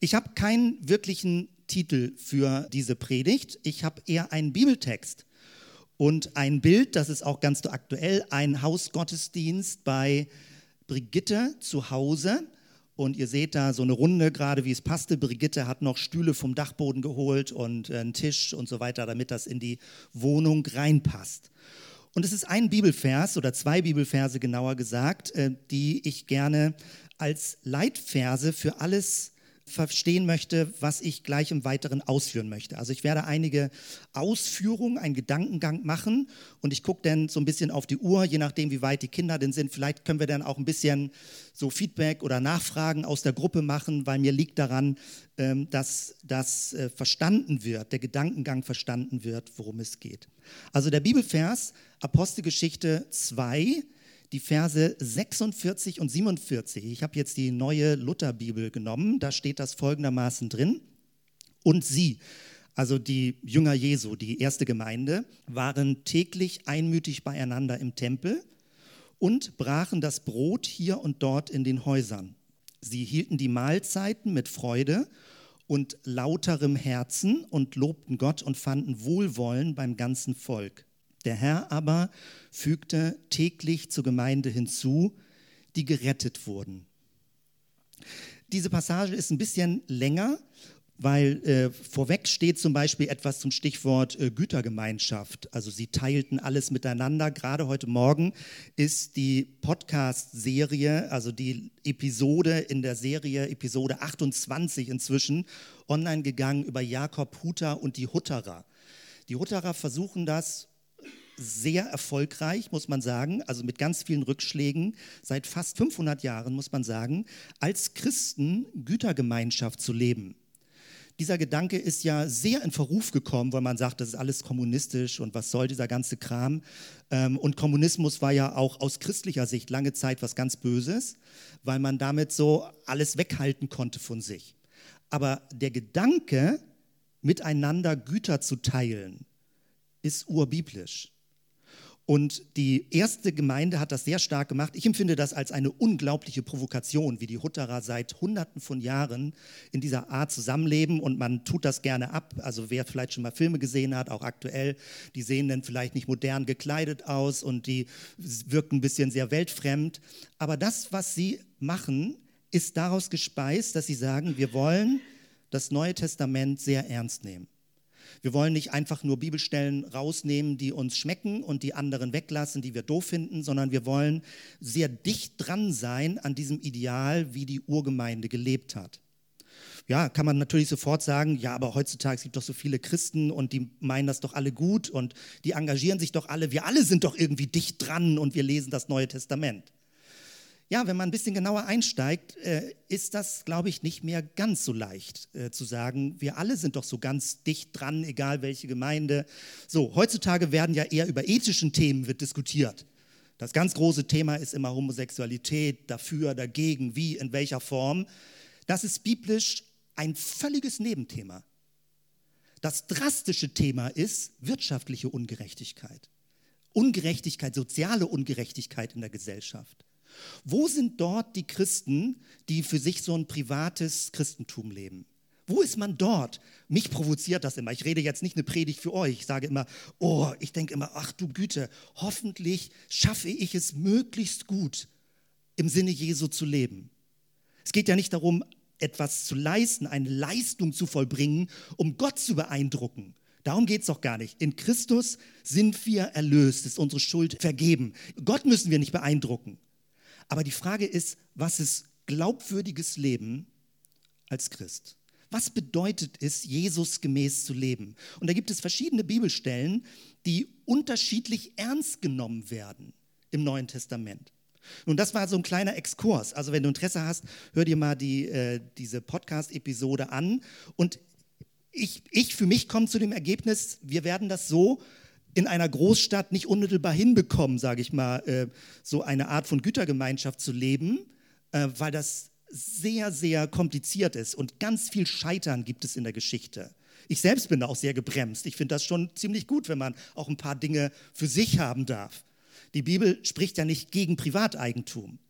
Ich habe keinen wirklichen Titel für diese Predigt. Ich habe eher einen Bibeltext und ein Bild, das ist auch ganz aktuell, ein Hausgottesdienst bei Brigitte zu Hause. Und ihr seht da so eine Runde, gerade wie es passte. Brigitte hat noch Stühle vom Dachboden geholt und einen Tisch und so weiter, damit das in die Wohnung reinpasst. Und es ist ein Bibelvers oder zwei Bibelverse genauer gesagt, äh, die ich gerne als Leitverse für alles verstehen möchte, was ich gleich im Weiteren ausführen möchte. Also ich werde einige Ausführungen, einen Gedankengang machen und ich gucke dann so ein bisschen auf die Uhr, je nachdem, wie weit die Kinder denn sind. Vielleicht können wir dann auch ein bisschen so Feedback oder Nachfragen aus der Gruppe machen, weil mir liegt daran, ähm, dass das äh, verstanden wird, der Gedankengang verstanden wird, worum es geht. Also der Bibelvers Apostelgeschichte 2, die Verse 46 und 47. Ich habe jetzt die neue Lutherbibel genommen, da steht das folgendermaßen drin. Und sie, also die Jünger Jesu, die erste Gemeinde, waren täglich einmütig beieinander im Tempel und brachen das Brot hier und dort in den Häusern. Sie hielten die Mahlzeiten mit Freude und lauterem Herzen und lobten Gott und fanden Wohlwollen beim ganzen Volk. Der Herr aber fügte täglich zur Gemeinde hinzu, die gerettet wurden. Diese Passage ist ein bisschen länger, weil äh, vorweg steht zum Beispiel etwas zum Stichwort äh, Gütergemeinschaft. Also sie teilten alles miteinander. Gerade heute Morgen ist die Podcast-Serie, also die Episode in der Serie, Episode 28 inzwischen, online gegangen über Jakob Hutter und die Hutterer. Die Hutterer versuchen das sehr erfolgreich, muss man sagen, also mit ganz vielen Rückschlägen, seit fast 500 Jahren, muss man sagen, als Christen Gütergemeinschaft zu leben. Dieser Gedanke ist ja sehr in Verruf gekommen, weil man sagt, das ist alles kommunistisch und was soll dieser ganze Kram. Ähm, und Kommunismus war ja auch aus christlicher Sicht lange Zeit was ganz Böses, weil man damit so alles weghalten konnte von sich. Aber der Gedanke, miteinander Güter zu teilen, ist urbiblisch. Und die erste Gemeinde hat das sehr stark gemacht. Ich empfinde das als eine unglaubliche Provokation, wie die Hutterer seit Hunderten von Jahren in dieser Art zusammenleben und man tut das gerne ab. Also wer vielleicht schon mal Filme gesehen hat, auch aktuell, die sehen dann vielleicht nicht modern gekleidet aus und die wirken ein bisschen sehr weltfremd. Aber das, was sie machen, ist daraus gespeist, dass sie sagen, wir wollen das Neue Testament sehr ernst nehmen. Wir wollen nicht einfach nur Bibelstellen rausnehmen, die uns schmecken und die anderen weglassen, die wir doof finden, sondern wir wollen sehr dicht dran sein an diesem Ideal, wie die Urgemeinde gelebt hat. Ja, kann man natürlich sofort sagen, ja, aber heutzutage gibt es doch so viele Christen und die meinen das doch alle gut und die engagieren sich doch alle. Wir alle sind doch irgendwie dicht dran und wir lesen das Neue Testament. Ja, wenn man ein bisschen genauer einsteigt, äh, ist das, glaube ich, nicht mehr ganz so leicht äh, zu sagen, wir alle sind doch so ganz dicht dran, egal welche Gemeinde. So, heutzutage werden ja eher über ethischen Themen wird diskutiert. Das ganz große Thema ist immer Homosexualität, dafür, dagegen, wie, in welcher Form. Das ist biblisch ein völliges Nebenthema. Das drastische Thema ist wirtschaftliche Ungerechtigkeit. Ungerechtigkeit, soziale Ungerechtigkeit in der Gesellschaft. Wo sind dort die Christen, die für sich so ein privates Christentum leben? Wo ist man dort? Mich provoziert das immer. Ich rede jetzt nicht eine Predigt für euch. Ich sage immer, oh, ich denke immer, ach du Güte, hoffentlich schaffe ich es möglichst gut, im Sinne Jesu zu leben. Es geht ja nicht darum, etwas zu leisten, eine Leistung zu vollbringen, um Gott zu beeindrucken. Darum geht es doch gar nicht. In Christus sind wir erlöst, ist unsere Schuld vergeben. Gott müssen wir nicht beeindrucken. Aber die Frage ist, was ist glaubwürdiges Leben als Christ? Was bedeutet es, Jesus gemäß zu leben? Und da gibt es verschiedene Bibelstellen, die unterschiedlich ernst genommen werden im Neuen Testament. Nun, das war so ein kleiner Exkurs. Also wenn du Interesse hast, hör dir mal die, äh, diese Podcast-Episode an. Und ich, ich für mich komme zu dem Ergebnis, wir werden das so in einer Großstadt nicht unmittelbar hinbekommen, sage ich mal, äh, so eine Art von Gütergemeinschaft zu leben, äh, weil das sehr, sehr kompliziert ist und ganz viel Scheitern gibt es in der Geschichte. Ich selbst bin da auch sehr gebremst. Ich finde das schon ziemlich gut, wenn man auch ein paar Dinge für sich haben darf. Die Bibel spricht ja nicht gegen Privateigentum.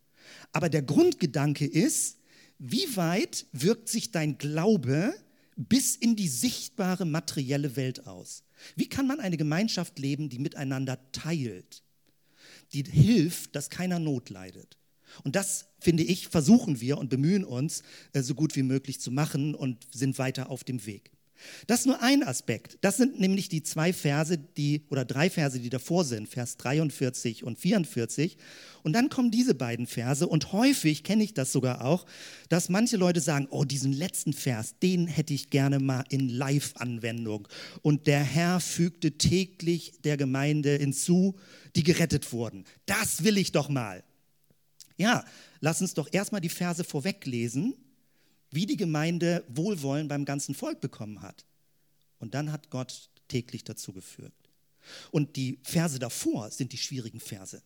Aber der Grundgedanke ist, wie weit wirkt sich dein Glaube bis in die sichtbare materielle Welt aus? Wie kann man eine Gemeinschaft leben, die miteinander teilt, die hilft, dass keiner Not leidet? Und das, finde ich, versuchen wir und bemühen uns, äh, so gut wie möglich zu machen und sind weiter auf dem Weg. Das ist nur ein Aspekt. Das sind nämlich die zwei Verse, die oder drei Verse, die davor sind, Vers 43 und 44. Und dann kommen diese beiden Verse und häufig kenne ich das sogar auch, dass manche Leute sagen, oh, diesen letzten Vers, den hätte ich gerne mal in Live-Anwendung. Und der Herr fügte täglich der Gemeinde hinzu, die gerettet wurden. Das will ich doch mal. Ja, lass uns doch erstmal die Verse vorweglesen wie die Gemeinde Wohlwollen beim ganzen Volk bekommen hat. Und dann hat Gott täglich dazu geführt. Und die Verse davor sind die schwierigen Verse.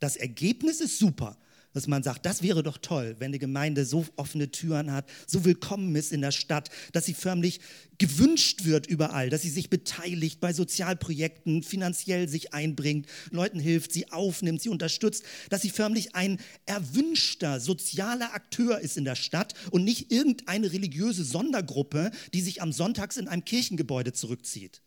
Das Ergebnis ist super dass man sagt, das wäre doch toll, wenn die Gemeinde so offene Türen hat, so willkommen ist in der Stadt, dass sie förmlich gewünscht wird überall, dass sie sich beteiligt bei Sozialprojekten, finanziell sich einbringt, Leuten hilft, sie aufnimmt, sie unterstützt, dass sie förmlich ein erwünschter sozialer Akteur ist in der Stadt und nicht irgendeine religiöse Sondergruppe, die sich am Sonntags in einem Kirchengebäude zurückzieht.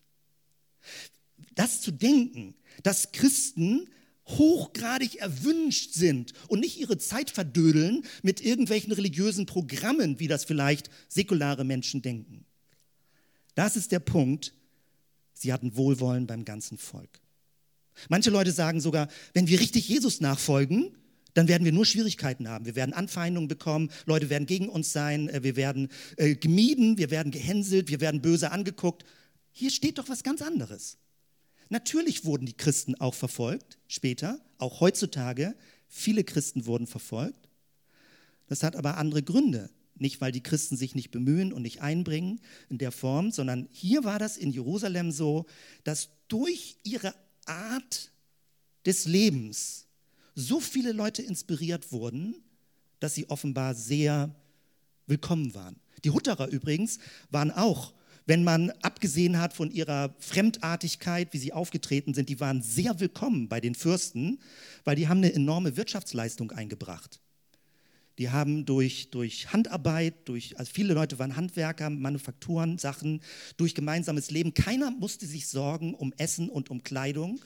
Das zu denken, dass Christen hochgradig erwünscht sind und nicht ihre Zeit verdödeln mit irgendwelchen religiösen Programmen, wie das vielleicht säkulare Menschen denken. Das ist der Punkt. Sie hatten Wohlwollen beim ganzen Volk. Manche Leute sagen sogar, wenn wir richtig Jesus nachfolgen, dann werden wir nur Schwierigkeiten haben. Wir werden Anfeindungen bekommen, Leute werden gegen uns sein, äh, wir werden äh, gemieden, wir werden gehänselt, wir werden böse angeguckt. Hier steht doch was ganz anderes. Natürlich wurden die Christen auch verfolgt, später, auch heutzutage. Viele Christen wurden verfolgt. Das hat aber andere Gründe. Nicht, weil die Christen sich nicht bemühen und nicht einbringen in der Form, sondern hier war das in Jerusalem so, dass durch ihre Art des Lebens so viele Leute inspiriert wurden, dass sie offenbar sehr willkommen waren. Die Hutterer übrigens waren auch wenn man abgesehen hat von ihrer Fremdartigkeit, wie sie aufgetreten sind, die waren sehr willkommen bei den Fürsten, weil die haben eine enorme Wirtschaftsleistung eingebracht. Die haben durch, durch Handarbeit, durch, also viele Leute waren Handwerker, Manufakturen, Sachen, durch gemeinsames Leben. Keiner musste sich sorgen um Essen und um Kleidung.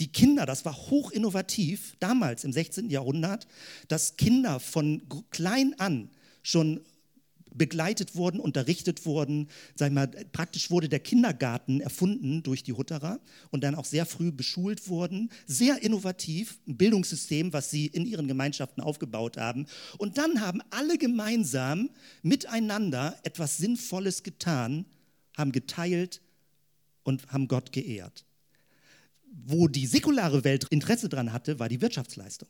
Die Kinder, das war hoch innovativ, damals im 16. Jahrhundert, dass Kinder von klein an schon begleitet wurden, unterrichtet wurden. Sag mal, praktisch wurde der Kindergarten erfunden durch die Hutterer und dann auch sehr früh beschult wurden. Sehr innovativ, ein Bildungssystem, was sie in ihren Gemeinschaften aufgebaut haben. Und dann haben alle gemeinsam miteinander etwas Sinnvolles getan, haben geteilt und haben Gott geehrt. Wo die säkulare Welt Interesse daran hatte, war die Wirtschaftsleistung.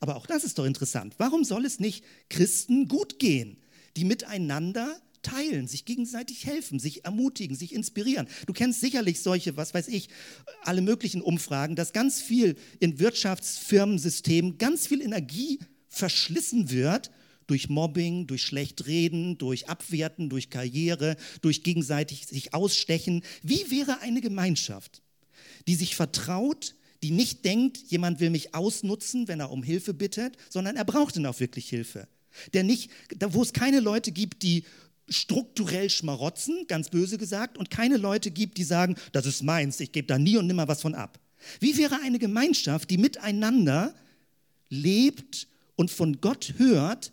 Aber auch das ist doch interessant. Warum soll es nicht Christen gut gehen? Die miteinander teilen, sich gegenseitig helfen, sich ermutigen, sich inspirieren. Du kennst sicherlich solche, was weiß ich, alle möglichen Umfragen, dass ganz viel in Wirtschaftsfirmensystemen ganz viel Energie verschlissen wird durch Mobbing, durch Schlechtreden, durch Abwerten, durch Karriere, durch gegenseitig sich ausstechen. Wie wäre eine Gemeinschaft, die sich vertraut, die nicht denkt, jemand will mich ausnutzen, wenn er um Hilfe bittet, sondern er braucht dann auch wirklich Hilfe. Der nicht, wo es keine Leute gibt, die strukturell schmarotzen, ganz böse gesagt, und keine Leute gibt, die sagen, das ist meins, ich gebe da nie und nimmer was von ab. Wie wäre eine Gemeinschaft, die miteinander lebt und von Gott hört,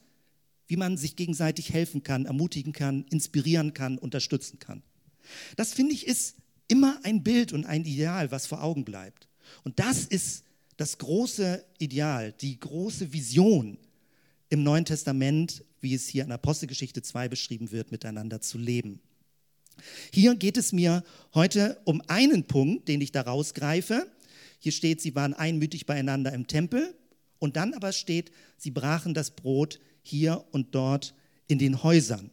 wie man sich gegenseitig helfen kann, ermutigen kann, inspirieren kann, unterstützen kann? Das finde ich ist immer ein Bild und ein Ideal, was vor Augen bleibt. Und das ist das große Ideal, die große Vision, im Neuen Testament, wie es hier in Apostelgeschichte 2 beschrieben wird, miteinander zu leben. Hier geht es mir heute um einen Punkt, den ich da rausgreife. Hier steht, sie waren einmütig beieinander im Tempel und dann aber steht, sie brachen das Brot hier und dort in den Häusern,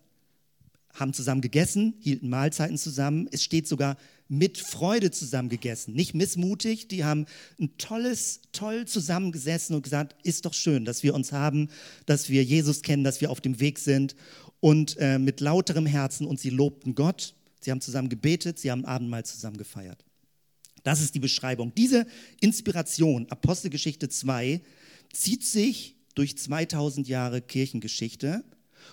haben zusammen gegessen, hielten Mahlzeiten zusammen. Es steht sogar, mit Freude zusammen gegessen, nicht missmutig. Die haben ein tolles, toll zusammengesessen und gesagt, ist doch schön, dass wir uns haben, dass wir Jesus kennen, dass wir auf dem Weg sind und äh, mit lauterem Herzen und sie lobten Gott. Sie haben zusammen gebetet, sie haben Abendmahl zusammen gefeiert. Das ist die Beschreibung. Diese Inspiration, Apostelgeschichte 2, zieht sich durch 2000 Jahre Kirchengeschichte.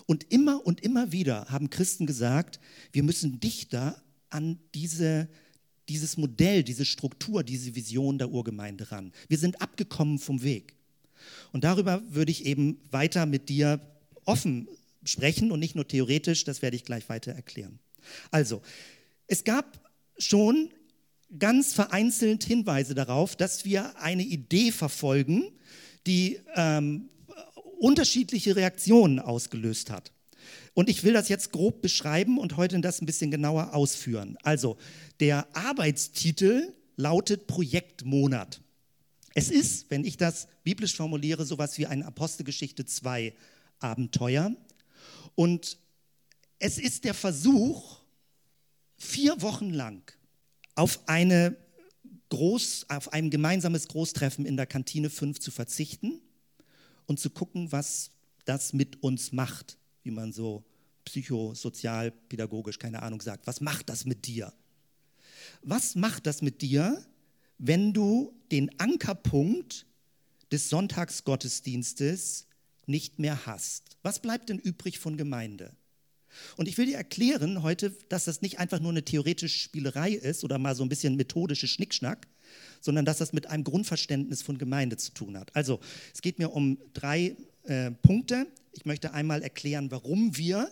Und immer und immer wieder haben Christen gesagt, wir müssen dichter an diese, dieses Modell, diese Struktur, diese Vision der Urgemeinde ran. Wir sind abgekommen vom Weg. Und darüber würde ich eben weiter mit dir offen sprechen und nicht nur theoretisch, das werde ich gleich weiter erklären. Also, es gab schon ganz vereinzelt Hinweise darauf, dass wir eine Idee verfolgen, die ähm, unterschiedliche Reaktionen ausgelöst hat. Und ich will das jetzt grob beschreiben und heute das ein bisschen genauer ausführen. Also, der Arbeitstitel lautet Projektmonat. Es ist, wenn ich das biblisch formuliere, sowas wie ein Apostelgeschichte 2 Abenteuer. Und es ist der Versuch, vier Wochen lang auf, eine Groß, auf ein gemeinsames Großtreffen in der Kantine 5 zu verzichten und zu gucken, was das mit uns macht, wie man so psychosozial, pädagogisch, keine Ahnung sagt. Was macht das mit dir? Was macht das mit dir, wenn du den Ankerpunkt des Sonntagsgottesdienstes nicht mehr hast? Was bleibt denn übrig von Gemeinde? Und ich will dir erklären heute, dass das nicht einfach nur eine theoretische Spielerei ist oder mal so ein bisschen methodische Schnickschnack, sondern dass das mit einem Grundverständnis von Gemeinde zu tun hat. Also, es geht mir um drei äh, Punkte. Ich möchte einmal erklären, warum wir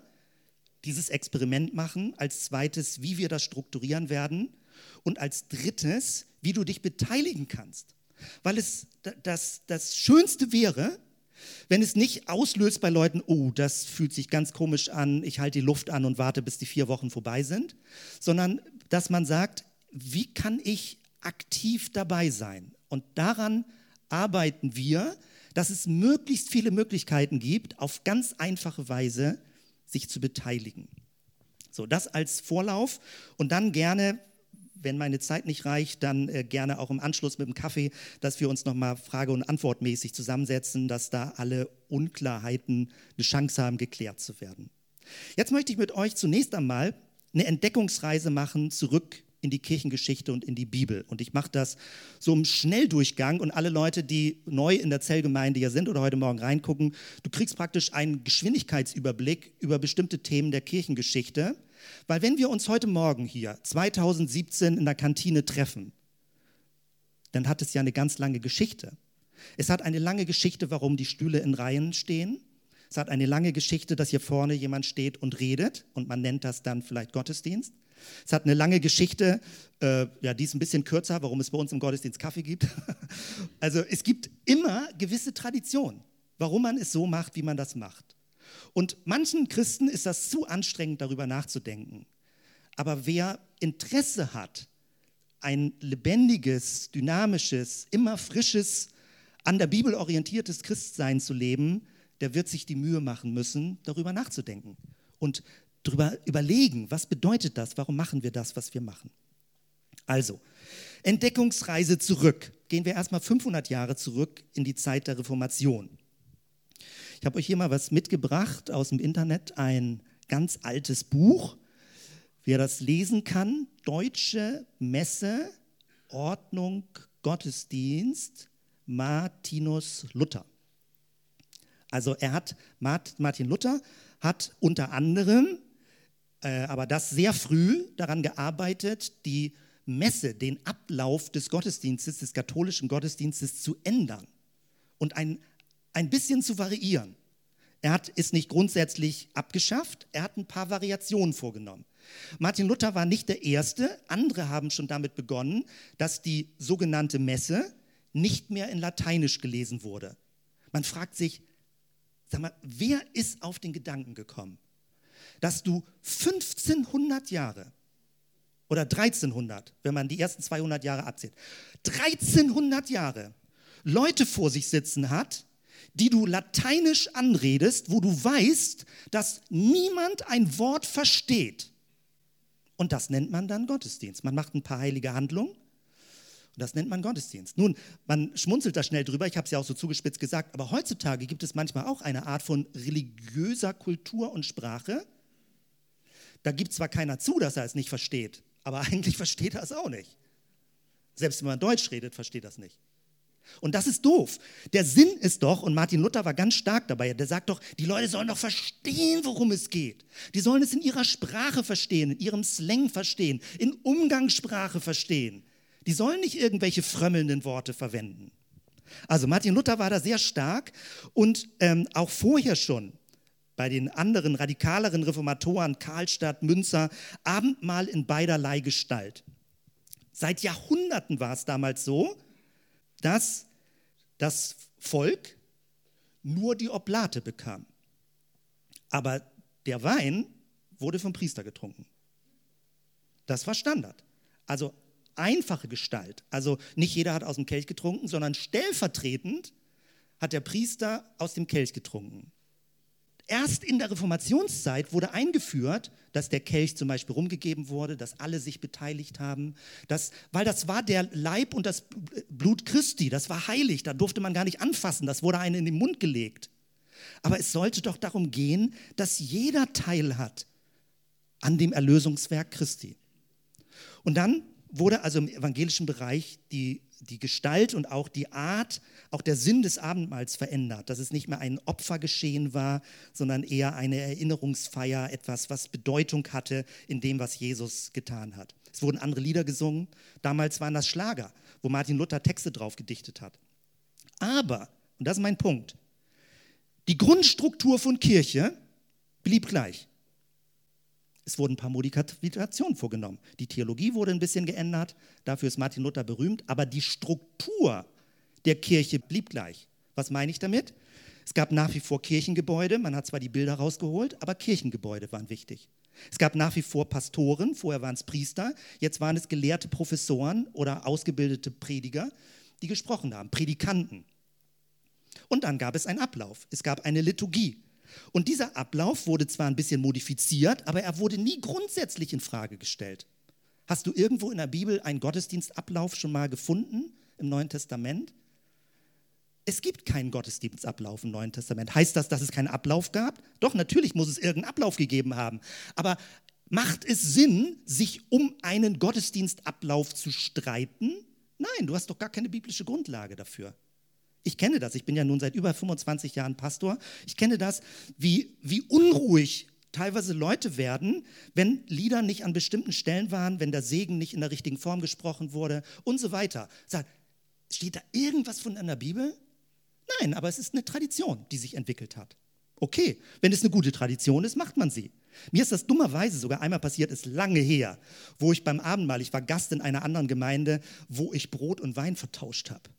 dieses Experiment machen. Als zweites, wie wir das strukturieren werden. Und als drittes, wie du dich beteiligen kannst. Weil es das, das Schönste wäre, wenn es nicht auslöst bei Leuten, oh, das fühlt sich ganz komisch an, ich halte die Luft an und warte, bis die vier Wochen vorbei sind, sondern dass man sagt, wie kann ich aktiv dabei sein? Und daran arbeiten wir, dass es möglichst viele Möglichkeiten gibt, auf ganz einfache Weise sich zu beteiligen. So, das als Vorlauf und dann gerne wenn meine Zeit nicht reicht, dann äh, gerne auch im Anschluss mit dem Kaffee, dass wir uns nochmal Frage- und Antwortmäßig zusammensetzen, dass da alle Unklarheiten eine Chance haben, geklärt zu werden. Jetzt möchte ich mit euch zunächst einmal eine Entdeckungsreise machen zurück in die Kirchengeschichte und in die Bibel. Und ich mache das so im Schnelldurchgang und alle Leute, die neu in der Zellgemeinde hier sind oder heute Morgen reingucken, du kriegst praktisch einen Geschwindigkeitsüberblick über bestimmte Themen der Kirchengeschichte weil wenn wir uns heute Morgen hier 2017 in der Kantine treffen, dann hat es ja eine ganz lange Geschichte. Es hat eine lange Geschichte, warum die Stühle in Reihen stehen. Es hat eine lange Geschichte, dass hier vorne jemand steht und redet und man nennt das dann vielleicht Gottesdienst. Es hat eine lange Geschichte, äh, ja, die ist ein bisschen kürzer, warum es bei uns im Gottesdienst Kaffee gibt. also es gibt immer gewisse Traditionen, warum man es so macht, wie man das macht. Und manchen Christen ist das zu anstrengend, darüber nachzudenken. Aber wer Interesse hat, ein lebendiges, dynamisches, immer frisches, an der Bibel orientiertes Christsein zu leben, der wird sich die Mühe machen müssen, darüber nachzudenken und darüber überlegen, was bedeutet das, warum machen wir das, was wir machen. Also, Entdeckungsreise zurück. Gehen wir erstmal 500 Jahre zurück in die Zeit der Reformation. Ich habe euch hier mal was mitgebracht aus dem Internet, ein ganz altes Buch. Wer das lesen kann, Deutsche Messe, Ordnung, Gottesdienst, Martinus Luther. Also er hat, Martin Luther hat unter anderem, äh, aber das sehr früh daran gearbeitet, die Messe, den Ablauf des Gottesdienstes, des katholischen Gottesdienstes zu ändern und ein ein bisschen zu variieren. Er hat es nicht grundsätzlich abgeschafft, er hat ein paar Variationen vorgenommen. Martin Luther war nicht der Erste, andere haben schon damit begonnen, dass die sogenannte Messe nicht mehr in Lateinisch gelesen wurde. Man fragt sich, sag mal, wer ist auf den Gedanken gekommen, dass du 1500 Jahre oder 1300, wenn man die ersten 200 Jahre abzählt, 1300 Jahre Leute vor sich sitzen hat, die du lateinisch anredest, wo du weißt, dass niemand ein Wort versteht. Und das nennt man dann Gottesdienst. Man macht ein paar heilige Handlungen und das nennt man Gottesdienst. Nun, man schmunzelt da schnell drüber, ich habe es ja auch so zugespitzt gesagt, aber heutzutage gibt es manchmal auch eine Art von religiöser Kultur und Sprache. Da gibt zwar keiner zu, dass er es nicht versteht, aber eigentlich versteht er es auch nicht. Selbst wenn man Deutsch redet, versteht er es nicht. Und das ist doof. Der Sinn ist doch, und Martin Luther war ganz stark dabei, der sagt doch, die Leute sollen doch verstehen, worum es geht. Die sollen es in ihrer Sprache verstehen, in ihrem Slang verstehen, in Umgangssprache verstehen. Die sollen nicht irgendwelche frömmelnden Worte verwenden. Also Martin Luther war da sehr stark und ähm, auch vorher schon bei den anderen radikaleren Reformatoren Karlstadt, Münzer, Abendmahl in beiderlei Gestalt. Seit Jahrhunderten war es damals so, dass das Volk nur die Oblate bekam. Aber der Wein wurde vom Priester getrunken. Das war Standard. Also einfache Gestalt. Also nicht jeder hat aus dem Kelch getrunken, sondern stellvertretend hat der Priester aus dem Kelch getrunken. Erst in der Reformationszeit wurde eingeführt, dass der Kelch zum Beispiel rumgegeben wurde, dass alle sich beteiligt haben, dass, weil das war der Leib und das Blut Christi, das war heilig, da durfte man gar nicht anfassen, das wurde einem in den Mund gelegt. Aber es sollte doch darum gehen, dass jeder Teil hat an dem Erlösungswerk Christi. Und dann wurde also im evangelischen Bereich die, die Gestalt und auch die Art, auch der Sinn des Abendmahls verändert, dass es nicht mehr ein Opfergeschehen war, sondern eher eine Erinnerungsfeier, etwas, was Bedeutung hatte in dem, was Jesus getan hat. Es wurden andere Lieder gesungen, damals waren das Schlager, wo Martin Luther Texte drauf gedichtet hat. Aber, und das ist mein Punkt, die Grundstruktur von Kirche blieb gleich. Es wurden ein paar Modifikationen vorgenommen. Die Theologie wurde ein bisschen geändert, dafür ist Martin Luther berühmt, aber die Struktur der Kirche blieb gleich. Was meine ich damit? Es gab nach wie vor Kirchengebäude, man hat zwar die Bilder rausgeholt, aber Kirchengebäude waren wichtig. Es gab nach wie vor Pastoren, vorher waren es Priester, jetzt waren es gelehrte Professoren oder ausgebildete Prediger, die gesprochen haben, Predikanten. Und dann gab es einen Ablauf, es gab eine Liturgie. Und dieser Ablauf wurde zwar ein bisschen modifiziert, aber er wurde nie grundsätzlich in Frage gestellt. Hast du irgendwo in der Bibel einen Gottesdienstablauf schon mal gefunden im Neuen Testament? Es gibt keinen Gottesdienstablauf im Neuen Testament. Heißt das, dass es keinen Ablauf gab? Doch, natürlich muss es irgendeinen Ablauf gegeben haben. Aber macht es Sinn, sich um einen Gottesdienstablauf zu streiten? Nein, du hast doch gar keine biblische Grundlage dafür. Ich kenne das, ich bin ja nun seit über 25 Jahren Pastor. Ich kenne das, wie, wie unruhig teilweise Leute werden, wenn Lieder nicht an bestimmten Stellen waren, wenn der Segen nicht in der richtigen Form gesprochen wurde und so weiter. Sag, steht da irgendwas von einer Bibel? Nein, aber es ist eine Tradition, die sich entwickelt hat. Okay, wenn es eine gute Tradition ist, macht man sie. Mir ist das dummerweise sogar einmal passiert, ist lange her, wo ich beim Abendmahl, ich war Gast in einer anderen Gemeinde, wo ich Brot und Wein vertauscht habe.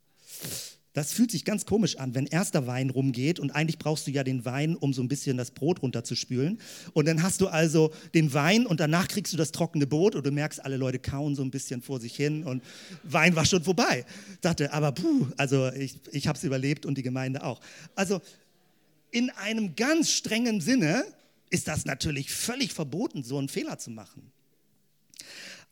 Das fühlt sich ganz komisch an, wenn erster Wein rumgeht und eigentlich brauchst du ja den Wein, um so ein bisschen das Brot runterzuspülen. Und dann hast du also den Wein und danach kriegst du das trockene Brot und du merkst, alle Leute kauen so ein bisschen vor sich hin und Wein war schon vorbei. Ich dachte, aber puh, also ich, ich habe es überlebt und die Gemeinde auch. Also in einem ganz strengen Sinne ist das natürlich völlig verboten, so einen Fehler zu machen.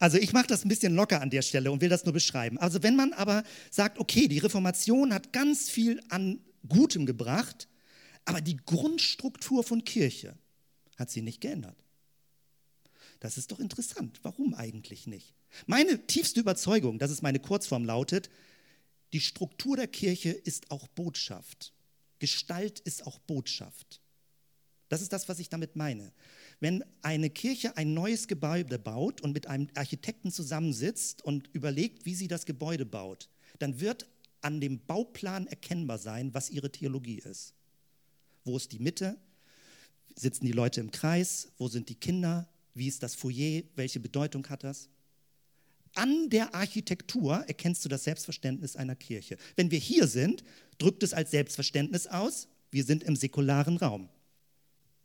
Also ich mache das ein bisschen locker an der Stelle und will das nur beschreiben. Also wenn man aber sagt, okay, die Reformation hat ganz viel an Gutem gebracht, aber die Grundstruktur von Kirche hat sie nicht geändert. Das ist doch interessant. Warum eigentlich nicht? Meine tiefste Überzeugung, das ist meine Kurzform, lautet, die Struktur der Kirche ist auch Botschaft. Gestalt ist auch Botschaft. Das ist das, was ich damit meine. Wenn eine Kirche ein neues Gebäude baut und mit einem Architekten zusammensitzt und überlegt, wie sie das Gebäude baut, dann wird an dem Bauplan erkennbar sein, was ihre Theologie ist. Wo ist die Mitte? Sitzen die Leute im Kreis? Wo sind die Kinder? Wie ist das Foyer? Welche Bedeutung hat das? An der Architektur erkennst du das Selbstverständnis einer Kirche. Wenn wir hier sind, drückt es als Selbstverständnis aus, wir sind im säkularen Raum.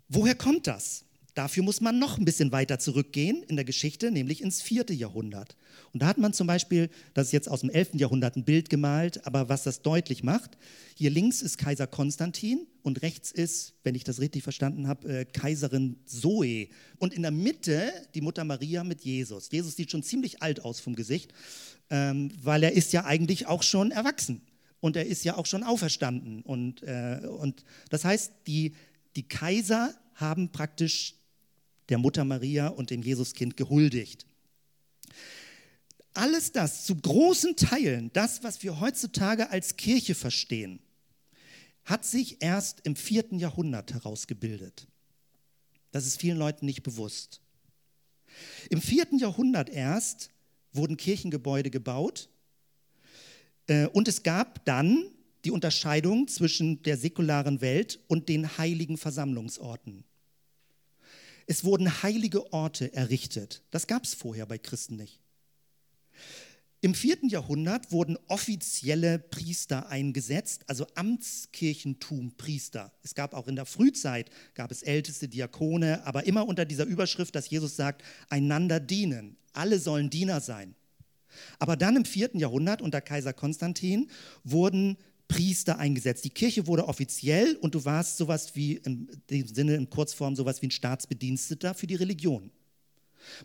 Woher kommt das? Dafür muss man noch ein bisschen weiter zurückgehen in der Geschichte, nämlich ins vierte Jahrhundert. Und da hat man zum Beispiel, das ist jetzt aus dem elften Jahrhundert ein Bild gemalt, aber was das deutlich macht, hier links ist Kaiser Konstantin und rechts ist, wenn ich das richtig verstanden habe, äh, Kaiserin Zoe. Und in der Mitte die Mutter Maria mit Jesus. Jesus sieht schon ziemlich alt aus vom Gesicht, ähm, weil er ist ja eigentlich auch schon erwachsen und er ist ja auch schon auferstanden. Und, äh, und das heißt, die, die Kaiser haben praktisch der Mutter Maria und dem Jesuskind gehuldigt. alles das, zu großen Teilen, das, was wir heutzutage als Kirche verstehen, hat sich erst im vierten Jahrhundert herausgebildet. Das ist vielen Leuten nicht bewusst. Im vierten Jahrhundert erst wurden Kirchengebäude gebaut äh, und es gab dann die Unterscheidung zwischen der säkularen Welt und den heiligen Versammlungsorten. Es wurden heilige Orte errichtet. Das gab es vorher bei Christen nicht. Im vierten Jahrhundert wurden offizielle Priester eingesetzt, also Amtskirchentum Priester. Es gab auch in der Frühzeit, gab es älteste Diakone, aber immer unter dieser Überschrift, dass Jesus sagt, einander dienen. Alle sollen Diener sein. Aber dann im vierten Jahrhundert unter Kaiser Konstantin wurden Priester eingesetzt. Die Kirche wurde offiziell und du warst sowas wie, im Sinne in Kurzform, sowas wie ein Staatsbediensteter für die Religion.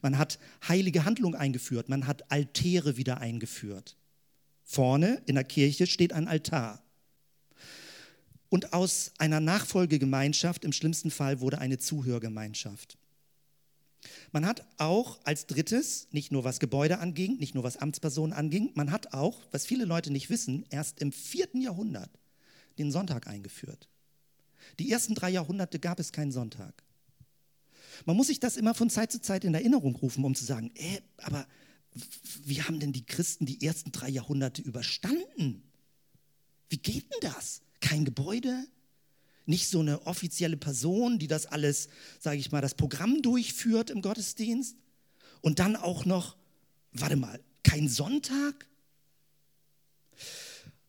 Man hat heilige Handlungen eingeführt, man hat Altäre wieder eingeführt. Vorne in der Kirche steht ein Altar. Und aus einer Nachfolgegemeinschaft, im schlimmsten Fall, wurde eine Zuhörgemeinschaft. Man hat auch als drittes, nicht nur was Gebäude anging, nicht nur was Amtspersonen anging, man hat auch, was viele Leute nicht wissen, erst im vierten Jahrhundert den Sonntag eingeführt. Die ersten drei Jahrhunderte gab es keinen Sonntag. Man muss sich das immer von Zeit zu Zeit in Erinnerung rufen, um zu sagen, äh, aber wie haben denn die Christen die ersten drei Jahrhunderte überstanden? Wie geht denn das? Kein Gebäude, nicht so eine offizielle Person, die das alles, sage ich mal, das Programm durchführt im Gottesdienst. Und dann auch noch, warte mal, kein Sonntag?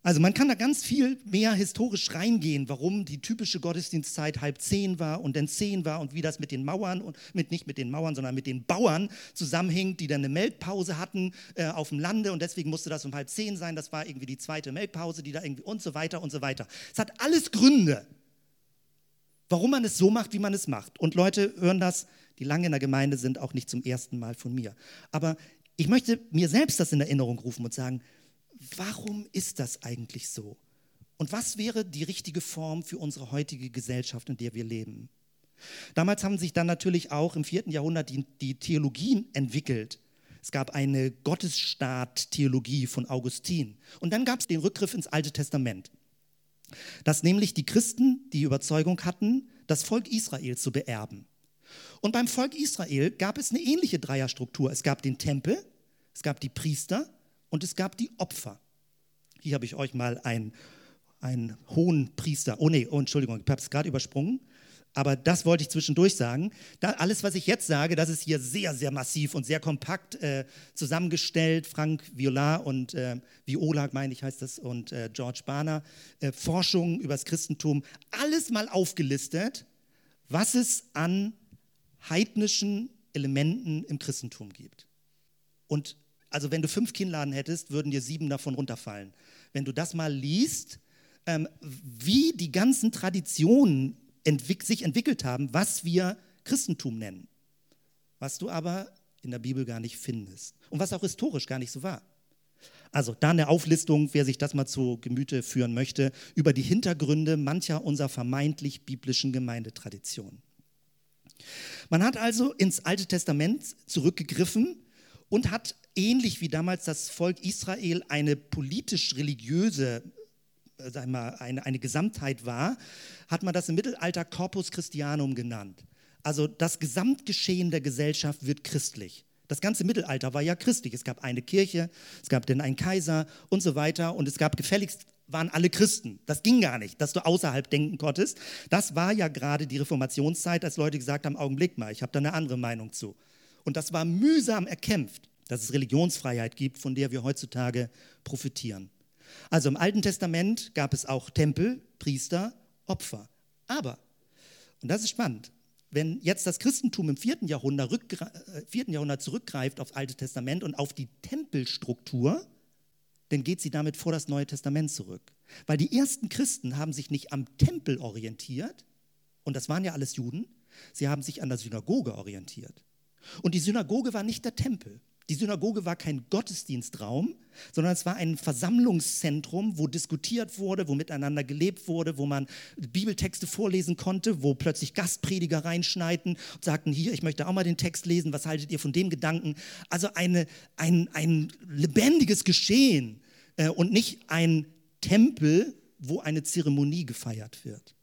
Also man kann da ganz viel mehr historisch reingehen, warum die typische Gottesdienstzeit halb zehn war und dann zehn war und wie das mit den Mauern und mit nicht mit den Mauern, sondern mit den Bauern zusammenhängt, die dann eine Melkpause hatten äh, auf dem Lande und deswegen musste das um halb zehn sein. Das war irgendwie die zweite Melkpause, die da irgendwie und so weiter und so weiter. Es hat alles Gründe, warum man es so macht, wie man es macht. Und Leute hören das, die lange in der Gemeinde sind, auch nicht zum ersten Mal von mir. Aber ich möchte mir selbst das in Erinnerung rufen und sagen, warum ist das eigentlich so? Und was wäre die richtige Form für unsere heutige Gesellschaft, in der wir leben? Damals haben sich dann natürlich auch im vierten Jahrhundert die, die Theologien entwickelt. Es gab eine Gottesstaat-Theologie von Augustin. Und dann gab es den Rückgriff ins Alte Testament. Dass nämlich die Christen die Überzeugung hatten, das Volk Israel zu beerben. Und beim Volk Israel gab es eine ähnliche Dreierstruktur. Es gab den Tempel, es gab die Priester und es gab die Opfer. Hier habe ich euch mal einen, einen hohen Priester, oh nee, oh, Entschuldigung, ich habe es gerade übersprungen, aber das wollte ich zwischendurch sagen. Da, alles, was ich jetzt sage, das ist hier sehr, sehr massiv und sehr kompakt äh, zusammengestellt. Frank Viola und äh, Viola, meine ich, heißt das, und äh, George Barner. Äh, Forschung über das Christentum. Alles mal aufgelistet, was es an heidnischen Elementen im Christentum gibt. Und also wenn du fünf Kinnladen hättest, würden dir sieben davon runterfallen. Wenn du das mal liest, ähm, wie die ganzen Traditionen entwick sich entwickelt haben, was wir Christentum nennen. Was du aber in der Bibel gar nicht findest. Und was auch historisch gar nicht so war. Also da eine Auflistung, wer sich das mal zu Gemüte führen möchte, über die Hintergründe mancher unserer vermeintlich biblischen Gemeindetraditionen. Man hat also ins Alte Testament zurückgegriffen und hat ähnlich wie damals das Volk Israel eine politisch-religiöse sag mal, eine, eine Gesamtheit war, hat man das im Mittelalter Corpus Christianum genannt. Also das Gesamtgeschehen der Gesellschaft wird christlich. Das ganze Mittelalter war ja christlich. Es gab eine Kirche, es gab dann einen Kaiser und so weiter und es gab gefälligst waren alle Christen. Das ging gar nicht, dass du außerhalb denken konntest. Das war ja gerade die Reformationszeit, als Leute gesagt haben, Augenblick mal, ich habe da eine andere Meinung zu. Und das war mühsam erkämpft, dass es Religionsfreiheit gibt, von der wir heutzutage profitieren. Also im Alten Testament gab es auch Tempel, Priester, Opfer. Aber, und das ist spannend, wenn jetzt das Christentum im vierten Jahrhundert, äh, vierten Jahrhundert zurückgreift aufs Alte Testament und auf die Tempelstruktur, dann geht sie damit vor das Neue Testament zurück. Weil die ersten Christen haben sich nicht am Tempel orientiert, und das waren ja alles Juden, sie haben sich an der Synagoge orientiert. Und die Synagoge war nicht der Tempel. Die Synagoge war kein Gottesdienstraum, sondern es war ein Versammlungszentrum, wo diskutiert wurde, wo miteinander gelebt wurde, wo man Bibeltexte vorlesen konnte, wo plötzlich Gastprediger reinschneiden und sagten, hier, ich möchte auch mal den Text lesen, was haltet ihr von dem Gedanken? Also eine, ein, ein lebendiges Geschehen äh, und nicht ein Tempel, wo eine Zeremonie gefeiert wird.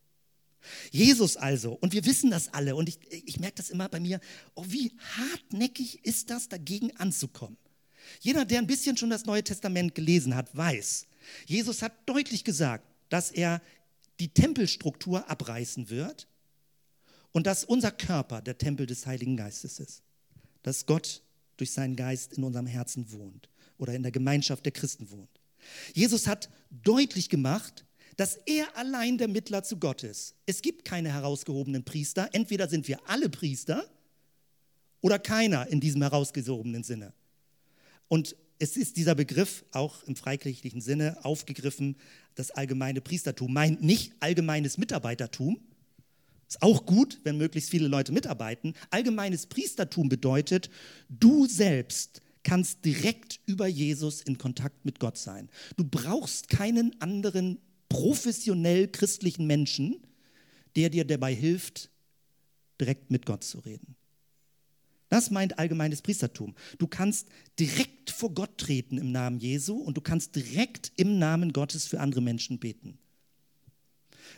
Jesus also, und wir wissen das alle, und ich, ich merke das immer bei mir, oh, wie hartnäckig ist das, dagegen anzukommen. Jeder, der ein bisschen schon das Neue Testament gelesen hat, weiß, Jesus hat deutlich gesagt, dass er die Tempelstruktur abreißen wird und dass unser Körper der Tempel des Heiligen Geistes ist. Dass Gott durch seinen Geist in unserem Herzen wohnt oder in der Gemeinschaft der Christen wohnt. Jesus hat deutlich gemacht, dass er allein der Mittler zu Gott ist. Es gibt keine herausgehobenen Priester. Entweder sind wir alle Priester oder keiner in diesem herausgehobenen Sinne. Und es ist dieser Begriff auch im freikirchlichen Sinne aufgegriffen, das allgemeine Priestertum meint nicht allgemeines Mitarbeitertum. Ist auch gut, wenn möglichst viele Leute mitarbeiten. Allgemeines Priestertum bedeutet, du selbst kannst direkt über Jesus in Kontakt mit Gott sein. Du brauchst keinen anderen professionell christlichen Menschen, der dir dabei hilft, direkt mit Gott zu reden. Das meint allgemeines Priestertum. Du kannst direkt vor Gott treten im Namen Jesu und du kannst direkt im Namen Gottes für andere Menschen beten.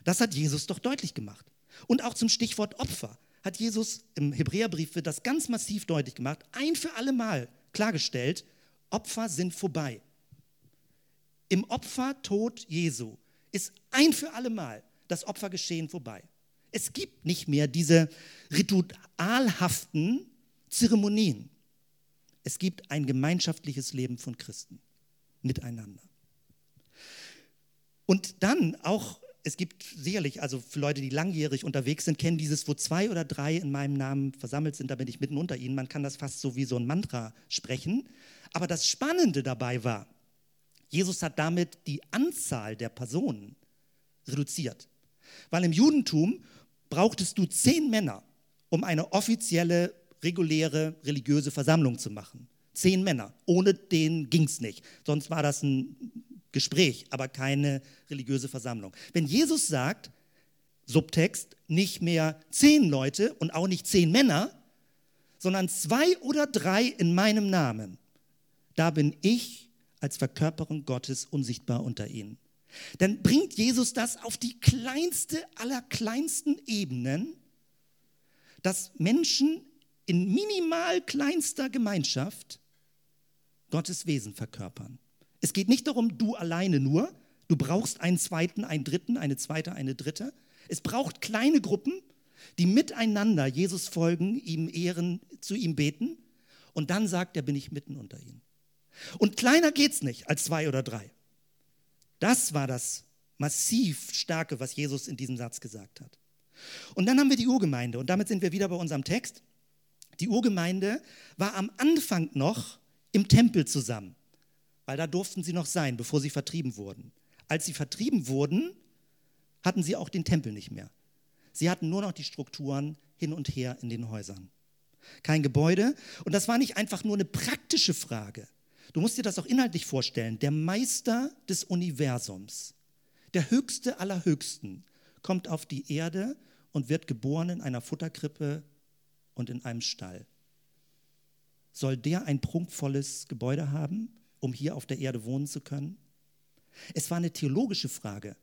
Das hat Jesus doch deutlich gemacht. Und auch zum Stichwort Opfer hat Jesus im Hebräerbrief wird das ganz massiv deutlich gemacht, ein für alle Mal klargestellt, Opfer sind vorbei. Im Opfertod Jesu ist ein für alle Mal das Opfergeschehen vorbei. Es gibt nicht mehr diese ritualhaften Zeremonien. Es gibt ein gemeinschaftliches Leben von Christen miteinander. Und dann auch, es gibt sicherlich, also für Leute, die langjährig unterwegs sind, kennen dieses, wo zwei oder drei in meinem Namen versammelt sind, da bin ich mitten unter ihnen. Man kann das fast so wie so ein Mantra sprechen. Aber das Spannende dabei war, Jesus hat damit die Anzahl der Personen reduziert. Weil im Judentum brauchtest du zehn Männer, um eine offizielle, reguläre religiöse Versammlung zu machen. Zehn Männer. Ohne den ging es nicht. Sonst war das ein Gespräch, aber keine religiöse Versammlung. Wenn Jesus sagt, Subtext, nicht mehr zehn Leute und auch nicht zehn Männer, sondern zwei oder drei in meinem Namen, da bin ich als Verkörperung Gottes unsichtbar unter ihnen. Dann bringt Jesus das auf die kleinste aller kleinsten Ebenen, dass Menschen in minimal kleinster Gemeinschaft Gottes Wesen verkörpern. Es geht nicht darum, du alleine nur, du brauchst einen zweiten, einen dritten, eine zweite, eine dritte. Es braucht kleine Gruppen, die miteinander Jesus folgen, ihm ehren, zu ihm beten und dann sagt er, bin ich mitten unter ihnen. Und kleiner geht es nicht als zwei oder drei. Das war das massiv Starke, was Jesus in diesem Satz gesagt hat. Und dann haben wir die Urgemeinde und damit sind wir wieder bei unserem Text. Die Urgemeinde war am Anfang noch im Tempel zusammen, weil da durften sie noch sein, bevor sie vertrieben wurden. Als sie vertrieben wurden, hatten sie auch den Tempel nicht mehr. Sie hatten nur noch die Strukturen hin und her in den Häusern. Kein Gebäude. Und das war nicht einfach nur eine praktische Frage. Du musst dir das auch inhaltlich vorstellen. Der Meister des Universums, der Höchste aller Höchsten, kommt auf die Erde und wird geboren in einer Futterkrippe und in einem Stall. Soll der ein prunkvolles Gebäude haben, um hier auf der Erde wohnen zu können? Es war eine theologische Frage,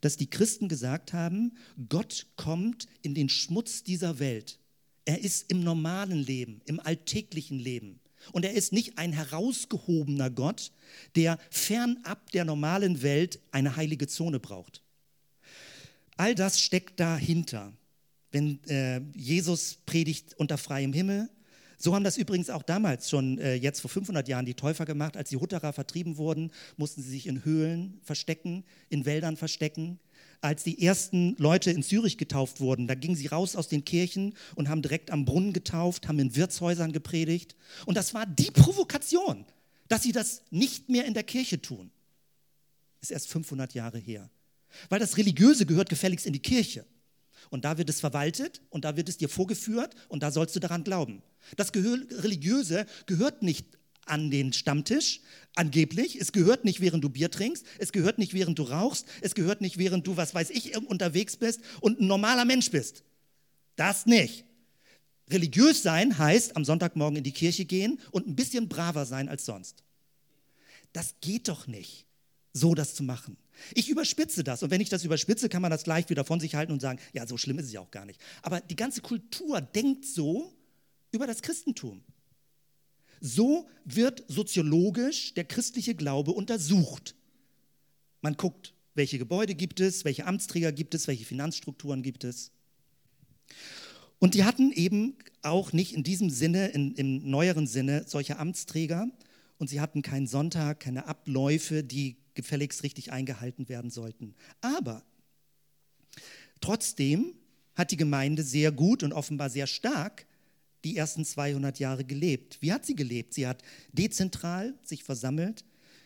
dass die Christen gesagt haben, Gott kommt in den Schmutz dieser Welt. Er ist im normalen Leben, im alltäglichen Leben. Und er ist nicht ein herausgehobener Gott, der fernab der normalen Welt eine heilige Zone braucht. All das steckt dahinter. Wenn äh, Jesus predigt unter freiem Himmel, so haben das übrigens auch damals schon, äh, jetzt vor 500 Jahren, die Täufer gemacht. Als die Hutterer vertrieben wurden, mussten sie sich in Höhlen verstecken, in Wäldern verstecken als die ersten Leute in Zürich getauft wurden, da gingen sie raus aus den Kirchen und haben direkt am Brunnen getauft, haben in Wirtshäusern gepredigt. Und das war die Provokation, dass sie das nicht mehr in der Kirche tun. Ist erst 500 Jahre her. Weil das Religiöse gehört gefälligst in die Kirche. Und da wird es verwaltet und da wird es dir vorgeführt und da sollst du daran glauben. Das Religiöse gehört nicht an den Stammtisch. Angeblich. Es gehört nicht, während du Bier trinkst. Es gehört nicht, während du rauchst. Es gehört nicht, während du, was weiß ich, unterwegs bist und ein normaler Mensch bist. Das nicht. Religiös sein heißt am Sonntagmorgen in die Kirche gehen und ein bisschen braver sein als sonst. Das geht doch nicht, so das zu machen. Ich überspitze das und wenn ich das überspitze, kann man das gleich wieder von sich halten und sagen, ja, so schlimm ist es ja auch gar nicht. Aber die ganze Kultur denkt so über das Christentum. So wird soziologisch der christliche Glaube untersucht. Man guckt, welche Gebäude gibt es, welche Amtsträger gibt es, welche Finanzstrukturen gibt es. Und die hatten eben auch nicht in diesem Sinne, in, im neueren Sinne, solche Amtsträger. Und sie hatten keinen Sonntag, keine Abläufe, die gefälligst richtig eingehalten werden sollten. Aber trotzdem hat die Gemeinde sehr gut und offenbar sehr stark die ersten 200 Jahre gelebt. Wie hat sie gelebt? Sie hat dezentral sich versammelt,